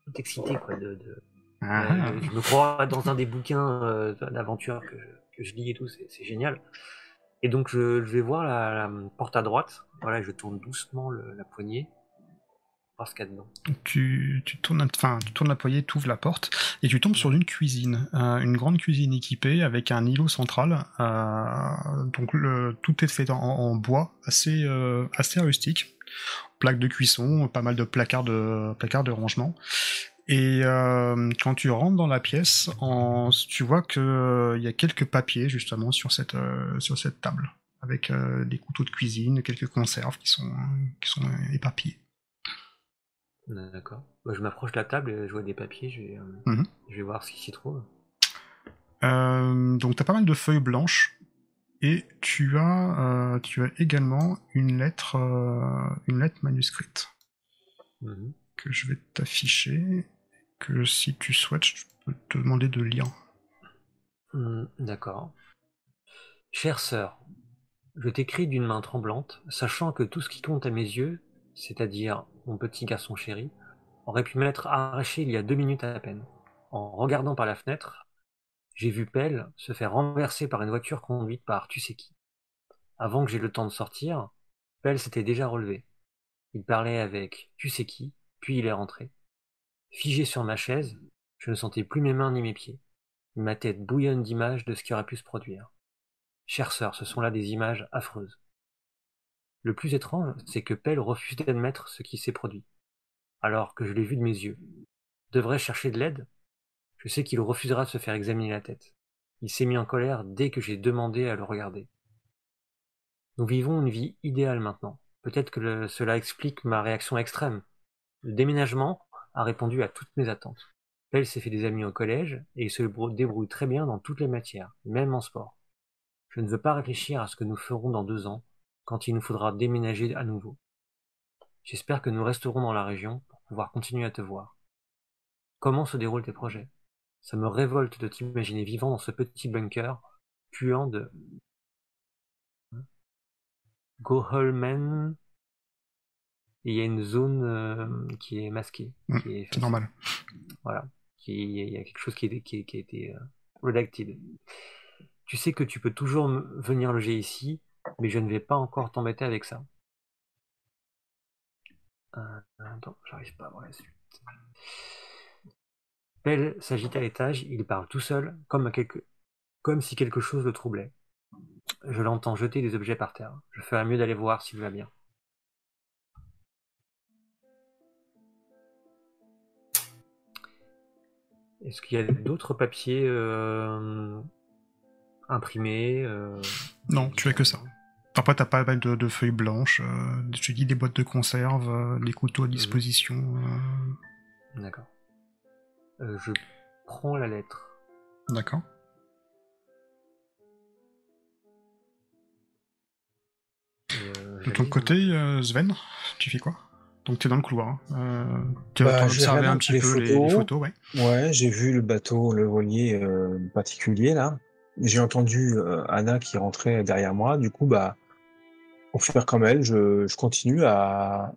toute excitée quoi, de, de ah. je me crois dans un des bouquins d'aventure que, je lis et tout, c'est génial. Et donc je, vais voir la, porte à droite, voilà, je tourne doucement la poignée, voir ce qu'il y a dedans. Tu, tu, tournes, enfin, tu tournes la poignée, tu ouvres la porte, et tu tombes sur une cuisine, euh, une grande cuisine équipée avec un îlot central. Euh, donc tout est fait en, bois, assez, euh, assez rustique. Plaque de cuisson, pas mal de placards de, placards de rangement. Et euh, quand tu rentres dans la pièce, en, tu vois qu'il euh, y a quelques papiers justement sur cette, euh, sur cette table, avec euh, des couteaux de cuisine, quelques conserves qui sont, qui sont éparpillés. D'accord. Bah, je m'approche de la table et je vois des papiers, je vais, mm -hmm. je vais voir ce qui s'y trouve. donc tu as pas mal de feuilles blanches et tu as, tu as également une lettre, une lettre manuscrite mm -hmm. que je vais t'afficher que si tu souhaites, je peux te demander de lire. Mmh, D'accord. Chère sœur, je t'écris d'une main tremblante, sachant que tout ce qui compte à mes yeux, c'est-à-dire mon petit garçon chéri, aurait pu m'être arraché il y a deux minutes à peine. En regardant par la fenêtre, j'ai vu Pell se faire renverser par une voiture conduite par tu sais qui. Avant que j'aie le temps de sortir, Pell s'était déjà relevé. Il parlait avec tu sais qui, puis il est rentré. Figé sur ma chaise, je ne sentais plus mes mains ni mes pieds. Ma tête bouillonne d'images de ce qui aurait pu se produire. Chère sœur, ce sont là des images affreuses. Le plus étrange, c'est que Pell refuse d'admettre ce qui s'est produit, alors que je l'ai vu de mes yeux. Devrais-je chercher de l'aide? Je sais qu'il refusera de se faire examiner la tête. Il s'est mis en colère dès que j'ai demandé à le regarder. Nous vivons une vie idéale maintenant. Peut-être que cela explique ma réaction extrême. Le déménagement a répondu à toutes mes attentes. Pell s'est fait des amis au collège et se débrouille très bien dans toutes les matières, même en sport. Je ne veux pas réfléchir à ce que nous ferons dans deux ans, quand il nous faudra déménager à nouveau. J'espère que nous resterons dans la région pour pouvoir continuer à te voir. Comment se déroulent tes projets? Ça me révolte de t'imaginer vivant dans ce petit bunker, puant de... Goholmen et il y a une zone euh, qui est masquée. Mmh, c'est normal. Voilà. Il y a quelque chose qui, est, qui, qui a été euh, redacted. tu sais que tu peux toujours venir loger ici, mais je ne vais pas encore t'embêter avec ça. Euh, attends, j'arrive pas à voir la suite. Pell s'agite à l'étage, il parle tout seul, comme, quelque... comme si quelque chose le troublait. Je l'entends jeter des objets par terre. Je ferais mieux d'aller voir s'il va bien. Est-ce qu'il y a d'autres papiers euh, imprimés euh, Non, tu as que ça. Après, t'as pas mal de, de feuilles blanches, euh, je te dis des boîtes de conserve, euh, des couteaux à disposition. euh, D'accord. Je prends la lettre. D'accord. De ton côté, Sven, tu fais quoi? Donc t'es dans le couloir. hein. Euh, tu Bah, regardé un petit les peu les, photos. les photos, ouais. Ouais, j'ai vu le bateau, le voilier euh, particulier là. J'ai entendu euh, Anna qui rentrait derrière moi. Du coup, bah, pour faire comme elle, je, je continue à,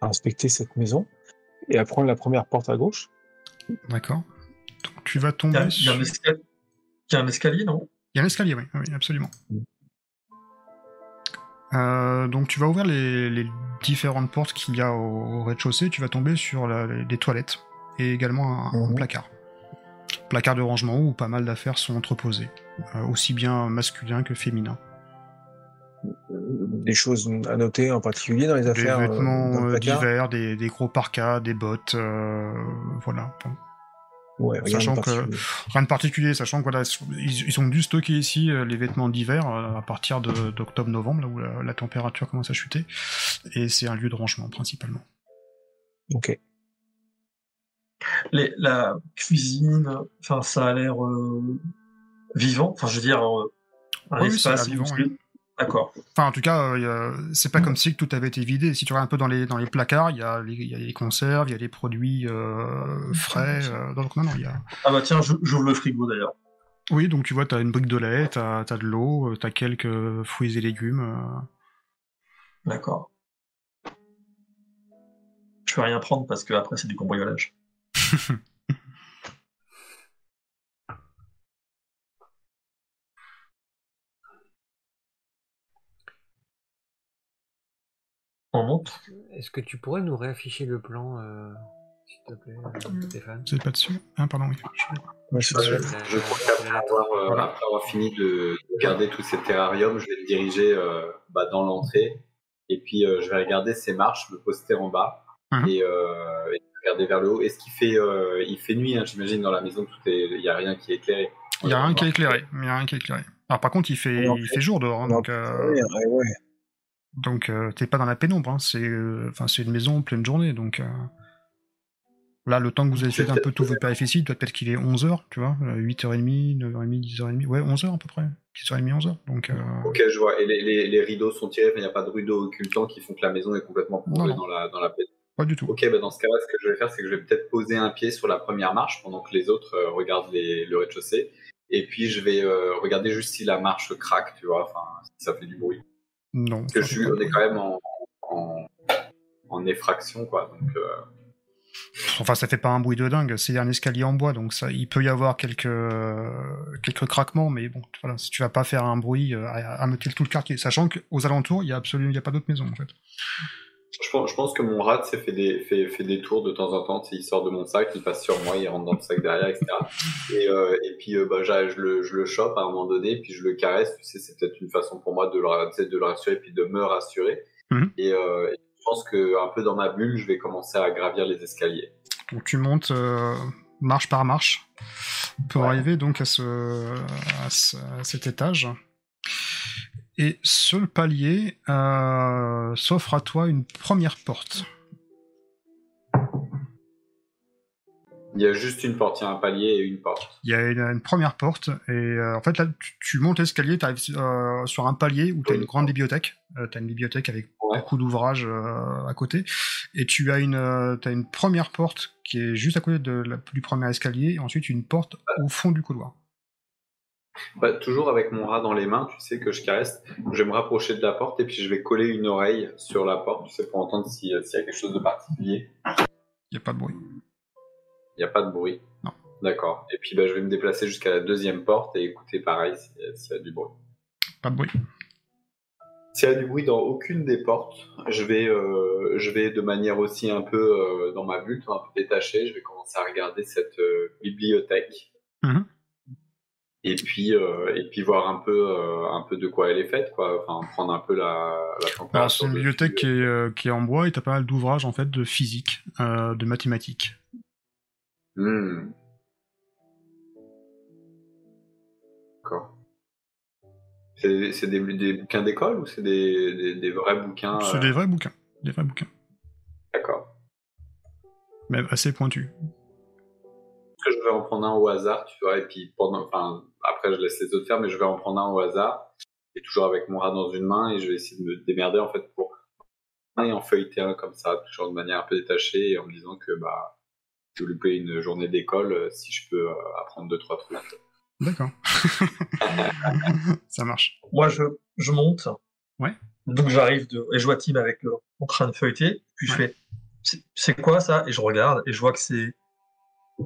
à inspecter cette maison et à prendre la première porte à gauche. D'accord. Donc tu vas tomber il y a sur... un escalier, il y a un escalier, non? Il y a un escalier, oui, oui absolument. Mm. Euh, donc tu vas ouvrir les, les différentes portes qu'il y a au, au rez-de-chaussée, tu vas tomber sur la- les, les toilettes et également un, un Mhm. placard. Placard de rangement où pas mal d'affaires sont entreposées, euh, aussi bien masculin que féminin. Euh, Des choses à noter en particulier dans les Des affaires. euh, vêtements euh, divers, des, des gros parkas, des bottes, voilà. Ouais, rien de sachant que- particulier. Rien de particulier, sachant que voilà, ils, ils ont dû stocker ici euh, les vêtements d'hiver euh, à partir de- d'octobre-novembre, là où la, la température commence à chuter, et c'est un lieu de rangement principalement. Ok. Les- La cuisine, enfin, ça a l'air euh, vivant. Enfin, je veux dire, euh, un Oui, espace vivant, oui. D'accord. Enfin, en tout cas, euh, c'est pas comme si tout avait été vidé. Si tu regardes un peu dans les, dans les placards, il y, a les- il y a les conserves, il y a les produits euh, frais. euh, donc, non, non, il y a... Ah bah tiens, j'ou- j'ouvre le frigo d'ailleurs. Oui, donc tu vois, t'as une brique de lait, t'as as de l'eau, t'as quelques fruits et légumes. euh. D'accord. Je peux rien prendre parce que après c'est du cambriolage. On monte Est-ce que tu pourrais nous réafficher le plan, euh, s'il te plaît, euh, Stéphane Vous êtes pas dessus Ah, pardon, oui. Euh, sûr. je crois qu'après avoir, euh, Voilà. après avoir fini de de garder tous ces terrariums, je vais me diriger euh, bah, dans l'entrée et puis euh, je vais regarder ces marches, me poster en bas Mhm. et, euh, et regarder vers le haut. Est-ce qu'il fait, euh, il fait nuit, hein, j'imagine, dans la maison, tout est, il n'y a rien qui est éclairé. Il y a rien qui est éclairé. Il y a rien qui est éclairé. Alors, par contre, il fait, en il jour dehors, hein, donc... euh, ouais. Donc euh, t'es pas dans la pénombre, hein. c'est euh, une maison en pleine journée, donc euh, là le temps que vous avez fait un peu tous vos doit peut-être qu'il est 11h, tu vois, euh, 8h30, 9h30, 10h30, ouais 11h à peu près, 10h30, 11h, donc euh, Ok, je vois. Et les, les, les rideaux sont tirés, mais il n'y a pas de rideaux occultants qui font que la maison est complètement plongée dans la, dans la pénombre. pas du tout. Ok, bah dans ce cas-là, ce que je vais faire, c'est que je vais peut-être poser un pied sur la première marche pendant que les autres regardent les, le rez-de-chaussée. Et puis je vais regarder juste si la marche craque, tu vois, enfin, si ça fait du bruit. Non. Parce que ça je suis, on est quand même en, en, en effraction, quoi. Donc, euh, Enfin ça fait pas un bruit de dingue, c'est un escalier en bois, donc ça, il peut y avoir quelques euh, quelques craquements, mais bon, voilà, si tu vas pas faire un bruit euh, à, tout le quartier, sachant qu'aux alentours il y a absolument il y a pas d'autres maisons en fait. Je, pense, je pense que mon rat s'est fait des, fait, fait des tours de temps en temps. Il sort de mon sac, il passe sur moi, il rentre dans le sac derrière, etc. Et, euh, et puis, euh, bah, je, le, je le chope à un moment donné, puis je le caresse. Tu sais, c'est peut-être une façon pour moi de le, de rassurer, puis de me rassurer. Mhm. Et, euh, et je pense que un peu dans ma bulle, je vais commencer à gravir les escaliers. Donc tu montes marche par marche pour Ouais. arriver donc à, ce, à, ce- à cet étage. Et sur le palier euh, s'offre à toi une première porte. Il y a juste une porte, il y a un palier et une porte. Il y a une, une première porte et euh, en fait là tu, tu montes l'escalier, tu arrives sur un palier où tu as une grande bibliothèque. tu as une bibliothèque avec Ouais. beaucoup d'ouvrages euh, à côté et tu as une, euh, première porte qui est juste à côté de la, du premier escalier et ensuite une porte au fond du couloir. Bah, toujours avec mon rat dans les mains, tu sais que je caresse. Je vais me rapprocher de la porte et puis je vais coller une oreille sur la porte, tu sais, pour entendre si- s'il y a quelque chose de particulier. Il n'y a pas de bruit. Il n'y a pas de bruit? D'accord. Et puis bah, je vais me déplacer jusqu'à la deuxième porte et écouter pareil s'il y a- s'il y a du bruit. Pas de bruit. S'il y a du bruit dans aucune des portes, je vais, euh, je vais de manière aussi un peu euh, dans ma bulle, un peu détachée, je vais commencer à regarder cette euh, bibliothèque. Mhm. Et puis, euh, et puis voir un peu, euh, un peu de quoi elle est faite, quoi. Enfin, prendre un peu la, la température. c'est une bibliothèque qui est, euh, qui est en bois et t'as pas mal d'ouvrages en fait de physique, de mathématiques. Hmm. D'accord. C'est des, des bouquins d'école ou c'est des, des, des vrais bouquins C'est des vrais bouquins, des vrais bouquins, D'accord. même assez pointus. Que je vais en prendre un au hasard, tu vois, et puis pendant, enfin, après je laisse les autres faire, mais je vais en prendre un au hasard, et toujours avec mon rat dans une main, et je vais essayer de me démerder en fait pour et en feuilleter un comme ça, toujours de manière un peu détachée, et en me disant que bah, je vais louper une journée d'école euh, si je peux euh, apprendre deux trois trucs. D'accord. Ça marche. Moi, je, je monte. Ouais. Donc, j'arrive de, et je vois Tim avec le, en train de feuilleter. Puis je fais, c'est quoi ça? Et je regarde et je vois que c'est,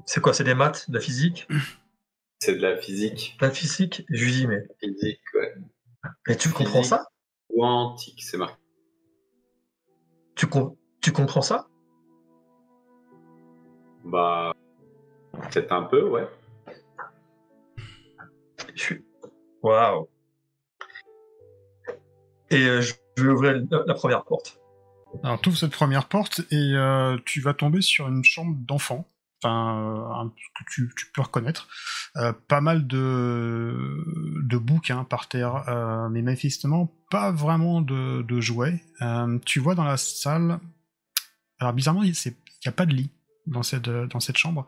c'est quoi? C'est des maths, de la physique? C'est de la physique, De la physique? Je lui dis, mais, physique, ouais. mais tu comprends ça? Quantique, c'est marqué. Tu, com- tu comprends ça? Bah, peut-être un peu, ouais. Je suis, waouh. Et euh, je, je vais ouvrir la, la première porte. Alors, tu ouvres cette première porte et euh, tu vas tomber sur une chambre d'enfant, enfin, euh, que tu, tu peux reconnaître. Euh, pas mal de, de bouquins par terre, euh, mais manifestement pas vraiment de, de jouets. Euh, tu vois dans la salle, alors bizarrement, il n'y a pas de lit dans cette, dans cette chambre,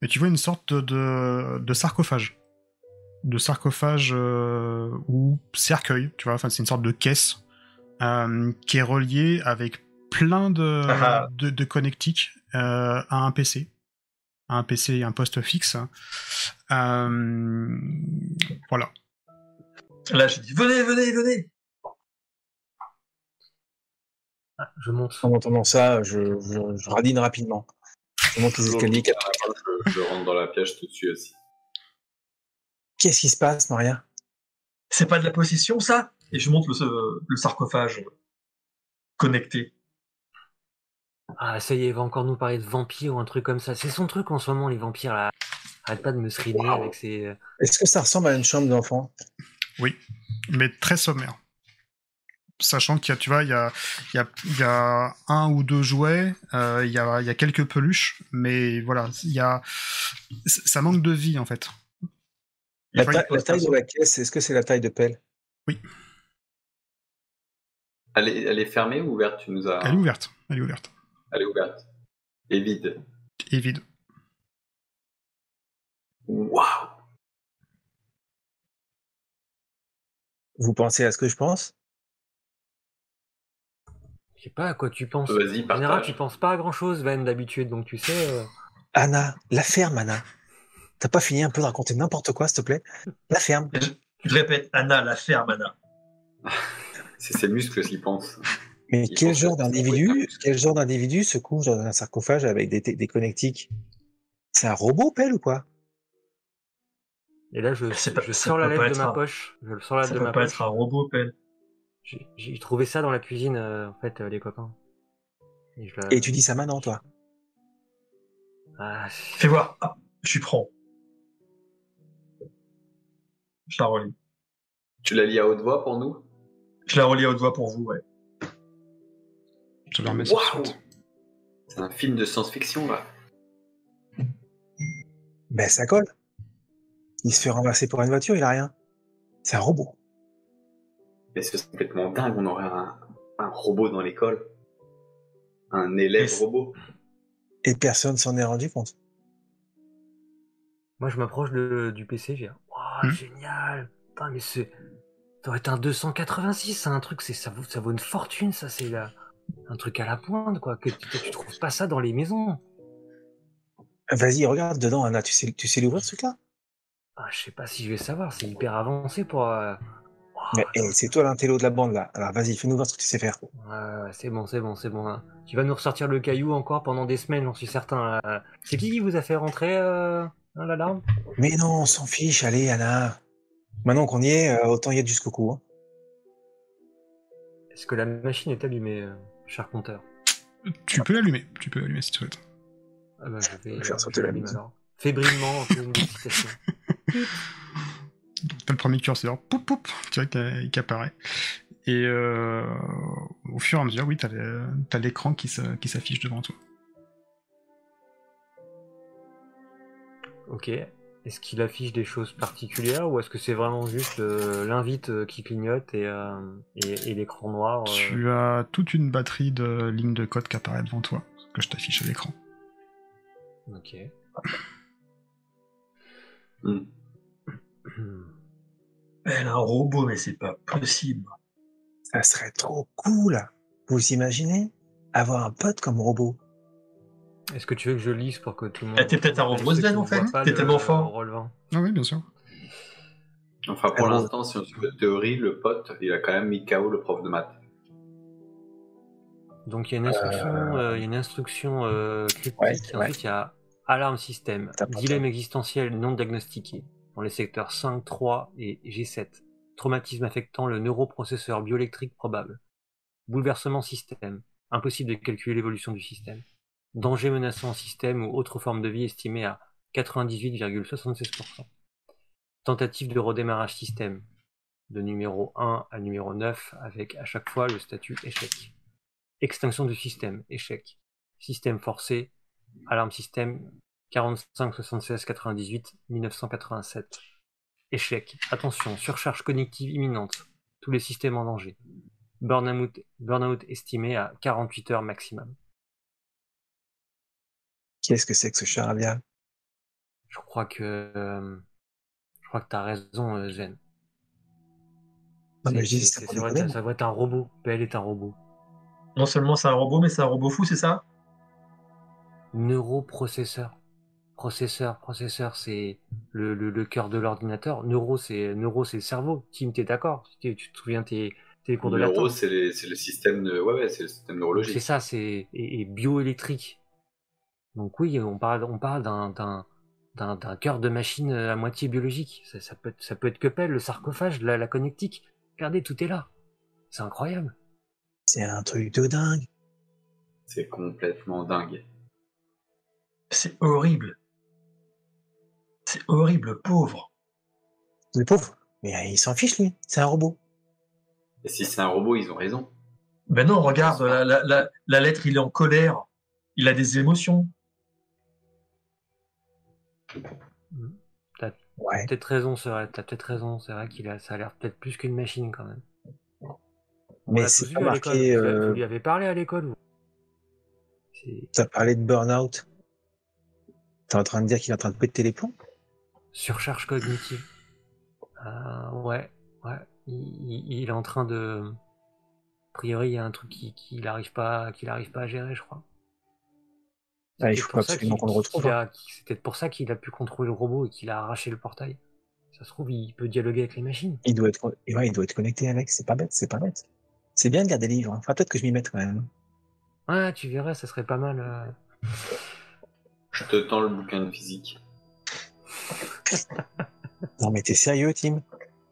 mais tu vois une sorte de, de sarcophage. De sarcophage ou cercueil, tu vois, enfin, c'est une sorte de caisse qui est relié avec plein de, Ah. de, de connectiques à un PC. Un PC et un poste fixe. Euh, voilà. Là, j'ai dit, venez, venez, venez. Ah, je monte. En entendant ça, je, je, je radine rapidement. Je monte les escaliers. Je, je rentre dans la pièce tout de suite aussi. Qu'est-ce qui se passe, Maria? C'est pas de la possession, ça? Et je monte le, le sarcophage connecté. Ah, ça y est, il va encore nous parler de vampires ou un truc comme ça. C'est son truc en ce moment, les vampires, là. Arrête pas de me seriner Wow. avec ses... euh, Est-ce que ça ressemble à une chambre d'enfant? Mais très sommaire. Sachant qu'il y a, tu vois, il y a, il y, a, il y a un ou deux jouets, euh, il, y a, il y a quelques peluches, mais voilà, il y a, ça manque de vie en fait. la, ta- taille de la caisse, est-ce que c'est la taille de pelle? Elle est, elle est fermée ou ouverte Tu nous as. Elle est ouverte, elle est ouverte Elle est ouverte. Et vide. et vide. Waouh Vous pensez à ce que je pense? Je sais pas à quoi tu penses. Vas-y, En général, tu penses pas à grand chose, Van, d'habitude, donc tu sais. euh, Anna, la ferme, Anna. T'as pas fini un peu de raconter n'importe quoi, s'il te plaît? La ferme. Je, je répète, Anna, la ferme, Anna. C'est ses muscles qui pensent. Mais quel genre d'individu, quel genre d'individu se couche dans un sarcophage avec des, des connectiques? C'est un robot, pelle ou quoi? Et là, je, pas- je sors la lettre de ma un- poche. Je le sors la Ça de peut ma pas poche. être un robot, Pen. J'ai- J'ai trouvé ça dans la cuisine, euh, en fait, euh, les copains. Et, je la- Et tu dis ça maintenant, toi? Ah, Fais voir. Ah, je lui prends. Je la relis. Tu la lis à haute voix pour nous? Je la relis à haute voix pour vous, ouais. Je te le remets sur Waouh suite. C'est un film de science-fiction là. Ben, ça colle. Il se fait renverser pour une voiture, il a rien. C'est un robot. Mais c'est complètement dingue, on aurait un, un robot dans l'école. Un élève robot. Et personne s'en est rendu compte. Moi, je m'approche du PC, j'ai Waouh, Hmm. génial Putain, mais c'est... Ça aurait été un 286, c'est un truc, c'est ça, vaut, ça vaut une fortune, ça, c'est la- un truc à la pointe, quoi. Que, tu, tu trouves pas ça dans les maisons. Vas-y, regarde dedans, Anna. Tu sais, tu sais l'ouvrir, ce truc-là? Ah, je sais pas si je vais savoir, c'est hyper avancé pour... euh, waouh, Mais eh, c'est toi l'intello de la bande, là. Alors, vas-y, fais-nous voir ce que tu sais faire. Ouais, ouais, c'est bon, c'est bon, c'est bon. hein. Tu vas nous ressortir le caillou encore pendant des semaines, j'en suis certain. C'est qui qui vous a fait rentrer euh, hein, l'alarme? Mais non, on s'en fiche, allez, Anna. Maintenant qu'on y est, euh, autant y être jusqu'au cou. hein. Est-ce que la machine est allumée, euh, cher compteur Tu peux l'allumer, tu peux l'allumer si tu souhaites. ah bah, je vais, vais faire euh, sauter la alors. Fébrilement, on fait une excitation. T'as le premier curseur, poup poup, tu vois qu'il qui apparaît. Et euh, au fur et à mesure, oui, t'as le- t'as l'écran qui s'affiche devant toi. Ok. Est-ce qu'il affiche des choses particulières ou est-ce que c'est vraiment juste euh, l'invite euh, qui clignote et, euh, et, et l'écran noir euh, Tu as toute une batterie de lignes de code qui apparaît devant toi, que je t'affiche à l'écran. Ok. Hmm. Elle a un robot, mais c'est pas possible. Ça serait trop cool. Vous imaginez Avoir un pote comme robot. Est-ce que tu veux que je lise pour que tout le monde. Eh, t'es peut-être un ne en fait T'es le- tellement fort. Ah oui, bien sûr. Enfin, pour Alors- l'instant, si on suit votre théorie, le pote, il a quand même mis KO le prof de maths. Donc il y a une instruction, euh, il y a une instruction euh, cryptique. Ouais, et ouais. ensuite il y a alarme système, dilemme existentiel non diagnostiqué dans les secteurs 5, 3 et G7. Traumatisme affectant le neuroprocesseur bioélectrique probable. Bouleversement système. Impossible de calculer l'évolution du système. Danger menaçant système ou autre forme de vie estimée à 98,76%. Tentative de redémarrage système. De numéro 1 à numéro 9 avec à chaque fois le statut échec. Extinction du système, échec. Système forcé, alarme système 45 76 98 1987. Échec. Attention, surcharge cognitive imminente. Tous les systèmes en danger. Burnout, burnout estimé à 48 heures maximum. Qu'est-ce que c'est que ce charabia Je crois que euh, je crois que t'as raison, euh, Zen. Non, mais C'est- je dis, c'est- c'est c'est pas vrai, déconner, ça, ça doit être un robot. PL est un robot. Non seulement c'est un robot, mais c'est un robot fou, c'est ça? Neuroprocesseur. Processeur, processeur, c'est le, le, le cœur de l'ordinateur. Neuro, c'est neuro, c'est le cerveau. Tim, t'es d'accord? Tu, tu te souviens tes, tes cours de neuro, latin? c'est le système de... Ouais, ouais, c'est le système neurologique. C'est ça, c'est et, et bioélectrique. Donc oui, on parle, on parle d'un d'un cœur de machine à moitié biologique. Ça, ça peut être, ça peut être que pelle, le sarcophage, la, la connectique. Regardez, tout est là. C'est incroyable. C'est un truc de dingue. C'est complètement dingue. C'est horrible. C'est horrible, le pauvre. Le pauvre. Mais euh, il s'en fiche, lui. C'est un robot. Et si c'est un robot, ils ont raison. Ben non, regarde, la, la, la, la lettre, il est en colère. Il a des émotions. Ouais. Peut-être raison, c'est vrai. T'as peut-être raison. C'est vrai qu'il a, ça a l'air peut-être plus qu'une machine quand même. Mais c'est pas marqué. Euh, Tu lui avais parlé à l'école. ou- C'est T'as parlé de burn-out? T'es en train de dire qu'il est en train de péter les plombs? Surcharge cognitive. Euh, ouais, ouais. Il, est en train de. A priori, il y a un truc qui- qu'il n'arrive pas, qu'il arrive pas à gérer, je crois. Ah, il faut pour ça absolument qu'il- qu'on le retrouve, a- C'est peut-être pour ça qu'il a pu contrôler le robot et qu'il a arraché le portail. Ça se trouve, il peut dialoguer avec les machines. Il doit être, ouais, il doit être connecté avec. C'est pas bête, c'est pas bête. C'est bien de lire des livres. hein. Enfin, peut-être que je m'y mette quand même. Ouais, tu verrais, ça serait pas mal. euh. Je te tends le bouquin de physique. Non, mais t'es sérieux, Tim?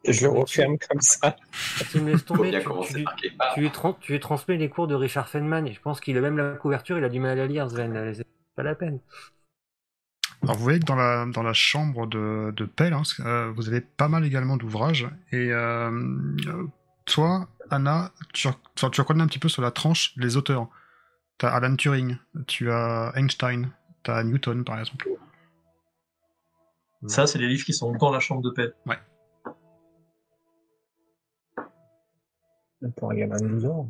Je le referme comme ça. Tu me laisses tomber, tu, tu lui- tu tu transmets les cours de Richard Feynman et je pense qu'il a même la couverture, il a du mal à lire, Sven. C'est pas la peine. Alors vous voyez que dans la, dans la chambre de, de Pell, hein, euh, vous avez pas mal également d'ouvrages. Et euh, toi, Anna, tu, tu reconnais un petit peu sur la tranche les auteurs. T'as Alan Turing, tu as Einstein, t'as Newton par exemple. Ça, c'est les livres qui sont dans la chambre de Pour un gamin de 12 ans.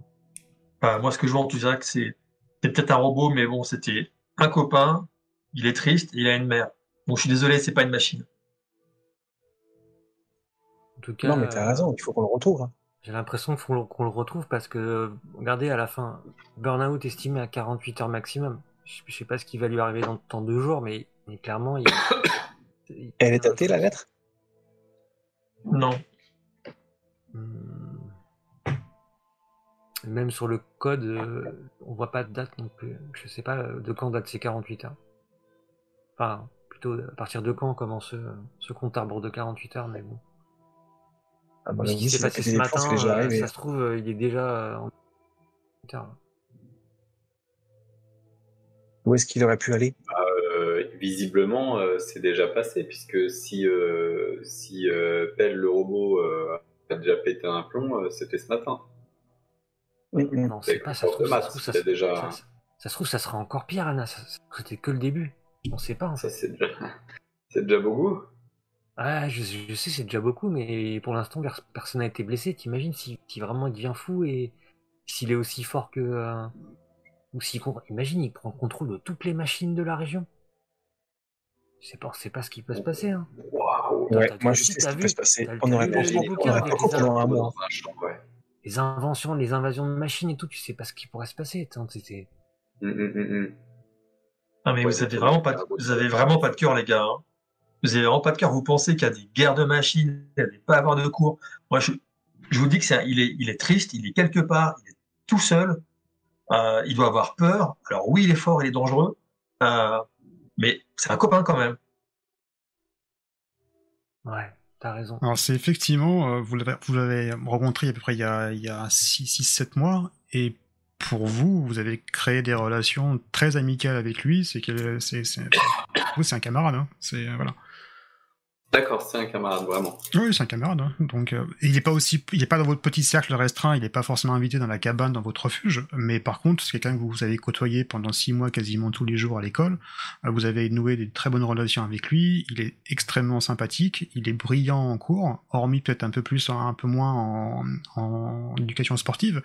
Moi, ce que je vois, tu dirais que c'est c'est peut-être un robot, mais bon, c'était un copain, il est triste, il a une mère. Bon, je suis désolé, c'est pas une machine. En tout cas, Non, mais t'as raison, il faut qu'on le retrouve. hein. J'ai l'impression le- qu'on le retrouve parce que, regardez, à la fin, burn-out estimé à 48 heures maximum. Je, je sais pas ce qui va lui arriver dans, dans deux jours, mais, mais clairement, il. il- Elle est datée, la lettre? Non. Hmm. Même sur le code, euh, on voit pas de date non plus. Je sais pas euh, de quand date ces 48 heures. Enfin, plutôt plutôt à partir de quand commence ce, ce compte à rebours de 48 heures, mais bon. Ah, bah, Ce qui s'est c'est passé ce matin, euh, ça se trouve, euh, il est déjà euh, en 48 heures. Où est-ce qu'il aurait pu aller? Euh, visiblement, euh, c'est déjà passé, puisque si, euh, si euh, Pell le robot euh, a déjà pété un plomb, euh, c'était ce matin. Non, c'est pas ça. Se trouve, ça, se trouve, ça, il a se- déjà- ça- ça- ça se trouve, ça sera encore pire, Anna. C'était que le début. On sait pas, en Ça, fait. c'est déjà, beaucoup. Ah, je, je sais, c'est déjà beaucoup, mais pour l'instant, pers- personne n'a été blessé. T'imagines si, si vraiment il devient fou et s'il est aussi fort que. euh, ou s'il. Imagine, il prend le contrôle de toutes les machines de la région. C'est pas, c'est pas ce qui peut se passer. Hein. Waouh! T'as- Ouais, moi je sais ce qui peut se passer. On aurait pas pas compris pendant un mois. Ouais. Les inventions, les invasions de machines et tout, tu sais pas ce qui pourrait se passer. C'était- Hum, hum, hum, mais Ouais, vous avez vraiment vrai, pas, de- vous avez vrai. vraiment pas de cœur, les gars. hein. Vous avez vraiment pas de cœur. Vous pensez qu'il y a des guerres de machines, il n'y a pas à avoir de cours. Moi, je, je vous dis que c'est, un- il est, il est triste, il est quelque part, il est tout seul. Euh, il doit avoir peur. Alors oui, il est fort, il est dangereux, euh, mais c'est un copain quand même. Ouais, t'as raison. Alors c'est effectivement, euh, vous l'avez rencontré à peu près il y a, il y a 6-7 mois, et pour vous, vous avez créé des relations très amicales avec lui, c'est c'est un camarade, hein. c'est euh, voilà. D'accord, c'est un camarade, vraiment. Oui, c'est un camarade. hein. Donc, euh, il n'est pas aussi, il est pas dans votre petit cercle restreint, il n'est pas forcément invité dans la cabane, dans votre refuge. Mais par contre, c'est quelqu'un que vous avez côtoyé pendant six mois, quasiment tous les jours à l'école. Euh, vous avez noué des très bonnes relations avec lui. Il est extrêmement sympathique. Il est brillant en cours, hormis peut-être un peu plus, un peu moins en, en éducation sportive.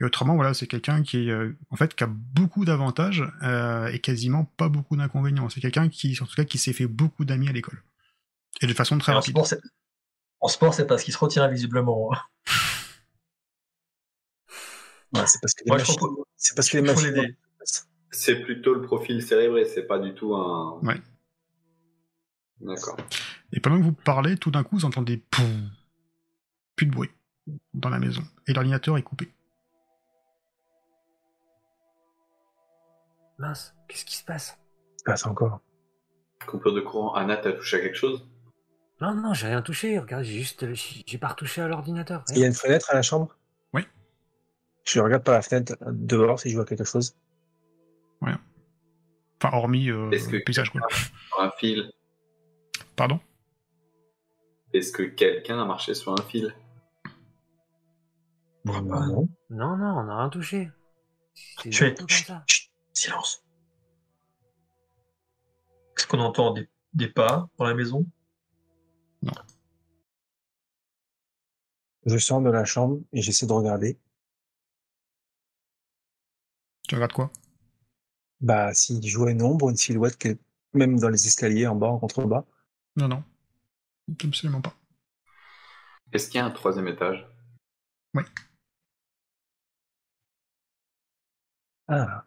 Mais autrement, voilà, c'est quelqu'un qui est, euh, en fait, qui a beaucoup d'avantages euh, et quasiment pas beaucoup d'inconvénients. C'est quelqu'un qui, en tout cas, qui s'est fait beaucoup d'amis à l'école. Et de façon très Et rapide. en sport, c'est parce qu'il se retient visiblement. hein. Ouais, c'est parce que les machines. C'est parce que les il faut machines. l'aider. C'est plutôt le profil cérébré, c'est pas du tout un. Ouais. D'accord. Et pendant que vous parlez, tout d'un coup, vous entendez pouf, plus de bruit dans la maison. Et l'ordinateur est coupé. Mince, qu'est-ce qui se passe? Se passe encore Coupure de courant, Anna, t'as touché à quelque chose? Non, non, j'ai rien touché. Regarde, j'ai juste, j'ai pas retouché à l'ordinateur. Il y a une fenêtre à la chambre? Oui. Je regarde par la fenêtre dehors si je vois quelque chose. Enfin, hormis euh, Est-ce que- le paysage, quoi. Sur un fil? Pardon? Est-ce que quelqu'un a marché sur un fil? Non, non. Non, non, on a rien touché. Fais- bientôt comme ça. Chut, silence. Est-ce qu'on entend? Des, des pas dans la maison? Je sors de la chambre et j'essaie de regarder. Tu regardes quoi? Bah, si je vois une ombre, une silhouette, qui est même dans les escaliers en bas, en contrebas. Non, non. Absolument pas. Est-ce qu'il y a un troisième étage? Ah,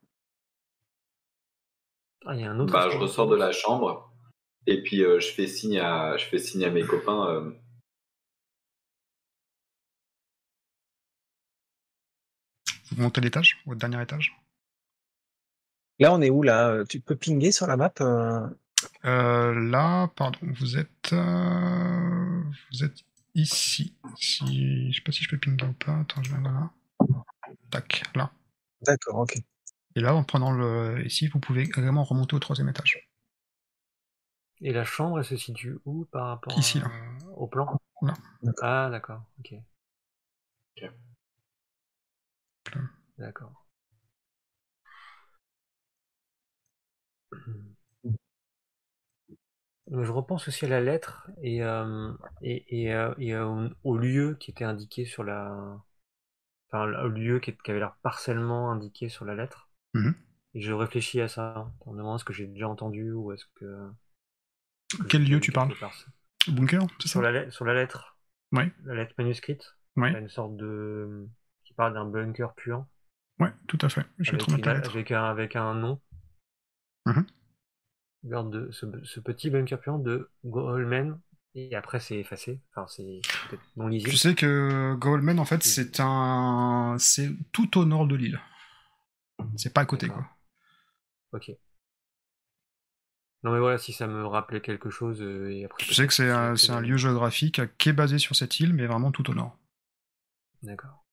Ah, il y a un autre. Bah, je ressors de la chambre et puis euh, je fais signe à, je fais signe à mes copains. euh, Vous montez l'étage, au dernier étage? Là, on est où là? Tu peux pinguer sur la map euh, Euh, là, pardon, vous êtes, euh, vous êtes ici. Si, je sais pas si je peux pinguer ou pas. Attends, je vais là. Tac, là. D'accord, ok. Et là, en prenant le, ici, vous pouvez vraiment remonter au troisième étage. Et la chambre, elle se situe où par rapport Ici, à- au plan? Là. Ah, d'accord, ok. Ok. D'accord. Je repense aussi à la lettre et, euh, et, et, euh, et, euh, au lieu qui était indiqué sur la. Enfin, au lieu qui, qui avait l'air partiellement indiqué sur la lettre. Mhm. Et je réfléchis à ça, en me demandant est-ce que j'ai déjà entendu ou est-ce que. Que Quel lieu tu parles. Bunker, c'est ça sur la, lettre- sur la lettre. Ouais. La lettre manuscrite. Ouais. Il y a une sorte de. qui parle d'un bunker puant. Ouais, tout à fait. Je vais te remettre la une- lettre. avec un, avec un nom. Mhm. Regarde de, ce, ce petit bunker puant de Goldman. Et après, c'est effacé. Enfin, c'est peut-être non lisible. Tu sais que Goldman, en fait, c'est un, c'est tout au nord de l'île. C'est pas à côté, D'accord. quoi. Ok. Non mais voilà, si ça me rappelait quelque chose euh, et après. Tu sais que c'est un, c'est un lieu géographique qui est basé sur cette île, mais vraiment tout au nord. D'accord.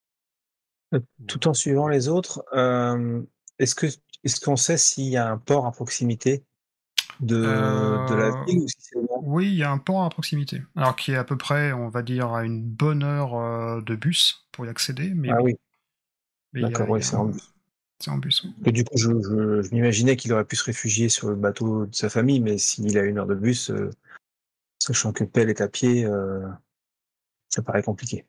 Tout en suivant les autres, euh, est-ce que est-ce qu'on sait s'il y a un port à proximité de, de la Euh, ville ou si c'est loin Oui, il y a un port à proximité. Alors qui est à peu près, on va dire, à une bonne heure euh, de bus pour y accéder. Mais, Ah oui, mais il y a- d'accord, il y ouais, a- c'est en bus. C'est en bus. oui. Et du coup, je, je, je m'imaginais qu'il aurait pu se réfugier sur le bateau de sa famille, mais s'il a une heure de bus, euh, sachant que Pelle est à pied, euh, ça paraît compliqué.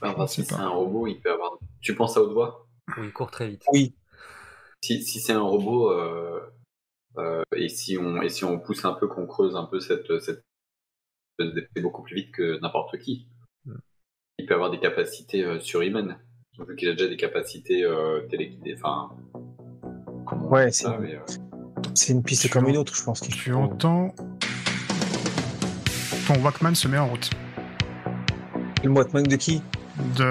Bah, si c'est un robot, il peut avoir. Tu penses à haute voix? Oui, il court très vite. Oui, Si, si c'est un robot euh, euh, et si on et si on pousse un peu, qu'on creuse un peu cette cette c'est beaucoup plus vite que n'importe qui. Mm. Il peut avoir des capacités euh, surhumaines. Vu qu'il a déjà des capacités euh, téléguidées. Enfin. Ouais, ça, c'est- euh, c'est une piste Tu comme en- une autre, je pense. Tu faut- entends ton Walkman se met en route. Le Walkman de qui? De,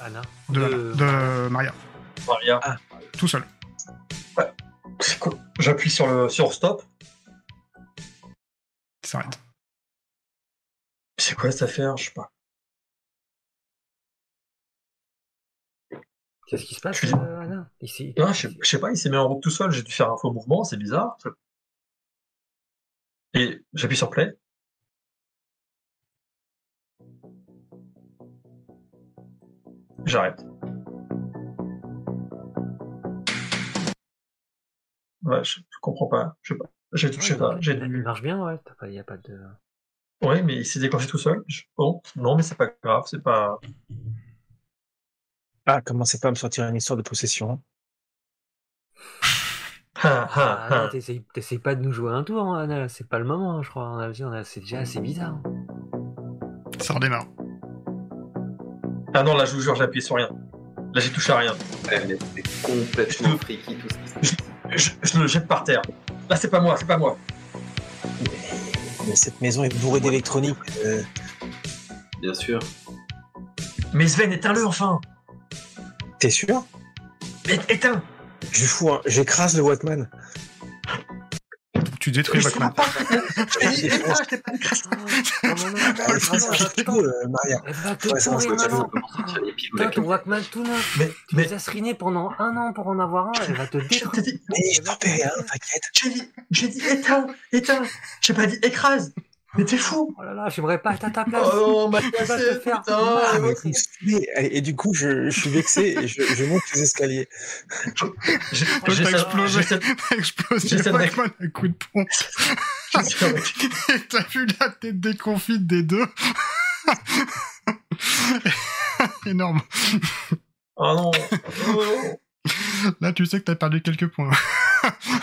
Anna. de, De- de Maria, Maria. tout seul. C'est quoi J'appuie sur le sur stop. Il s'arrête. C'est quoi cette affaire? Je sais pas. Qu'est-ce qui se passe, suis- euh, Ici. Non, je sais, je sais pas, il s'est mis en route tout seul, j'ai dû faire un faux mouvement, c'est bizarre. Et j'appuie sur play. J'arrête. Ouais, je, je comprends pas. Je sais pas. J'ai touché pas. J'ai Il marche bien, ouais. T'as pas, y a pas de. Ouais, mais il s'est déclenché tout seul. Je- Bon, non, mais c'est pas grave, c'est pas. Ah, commencez pas à me sortir une histoire de possession. Ha, Ah, ha, Anna, ha. t'essayes pas de nous jouer un tour, hein, Anna. C'est pas le moment, hein, je crois. On a vu, on a- c'est déjà assez bizarre. hein. Ça redémarre. Ah non, là, je vous jure, j'ai appuyé sur rien. Là, j'ai touché à rien. complètement freaky tout je le jette par terre. Là, c'est pas moi, c'est pas moi. Mais cette maison est bourrée d'électronique. euh, Bien sûr. Mais Sven, éteins-le enfin T'es sûr Éteins Je fous, un- j'écrase le Walkman. Tu détruis le pas Je éteins, je t'ai pas écrasé. Oh, non, non, non, Ah, non, euh, Maria. Ton Walkman tout neuf. Mais, Tu les as serinés pendant un an pour en avoir un. Elle va te je t'ai détruire. dit, Mais je t'en paie rien, t'inquiète. j'ai dit, j'ai dit éteins, éteins. J'ai pas dit écrase. Mais t'es fou Oh là là, j'aimerais pas être à ta place. Oh, on m'a Tu vas cassé, te faire putain Ah, mal. mais vous me saoulez. et, et du coup, je, je suis vexé et je, je monte les escaliers. J'ai explosé. j'ai explosé à coup de Et t'as vu la tête déconfite des deux Énorme. Oh non Oh. Là, tu sais que t'as perdu quelques points.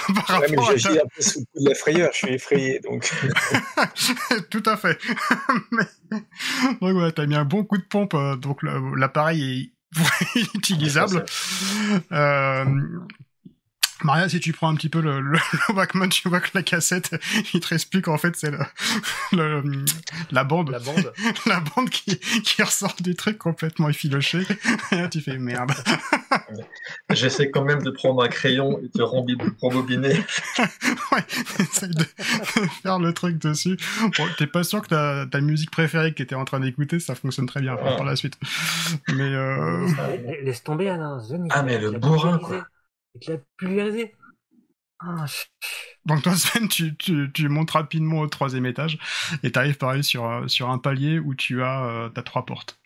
Par Ouais, mais rapport à j'agis un peu sous le coup de la frayeur, je suis effrayé. Donc, Tout à fait. Mais- Donc ouais, t'as mis un bon coup de pompe, euh, donc l'appareil est utilisable. Euh, Maria, si tu prends un petit peu le, le, le Walkman, tu vois que la cassette, il te explique en fait c'est le, le- la bande, La bande. la bande qui, qui ressort du truc complètement effiloché. Et là, tu fais merde. J'essaie quand même de prendre un crayon et de rembobiner. ouais, essaye de faire le truc dessus. Bon, t'es pas sûr que ta, ta musique préférée que t'étais en train d'écouter, ça fonctionne très bien enfin, par la suite. Mais euh, La- Laisse tomber, il Ah, mais le bourrin, pulvérisé. Il te l'a pulvérisé. Ah, donc toi Sven, tu, tu, tu montes rapidement au troisième étage et t'arrives pareil sur, euh, sur un palier où tu as euh, t'as trois portes.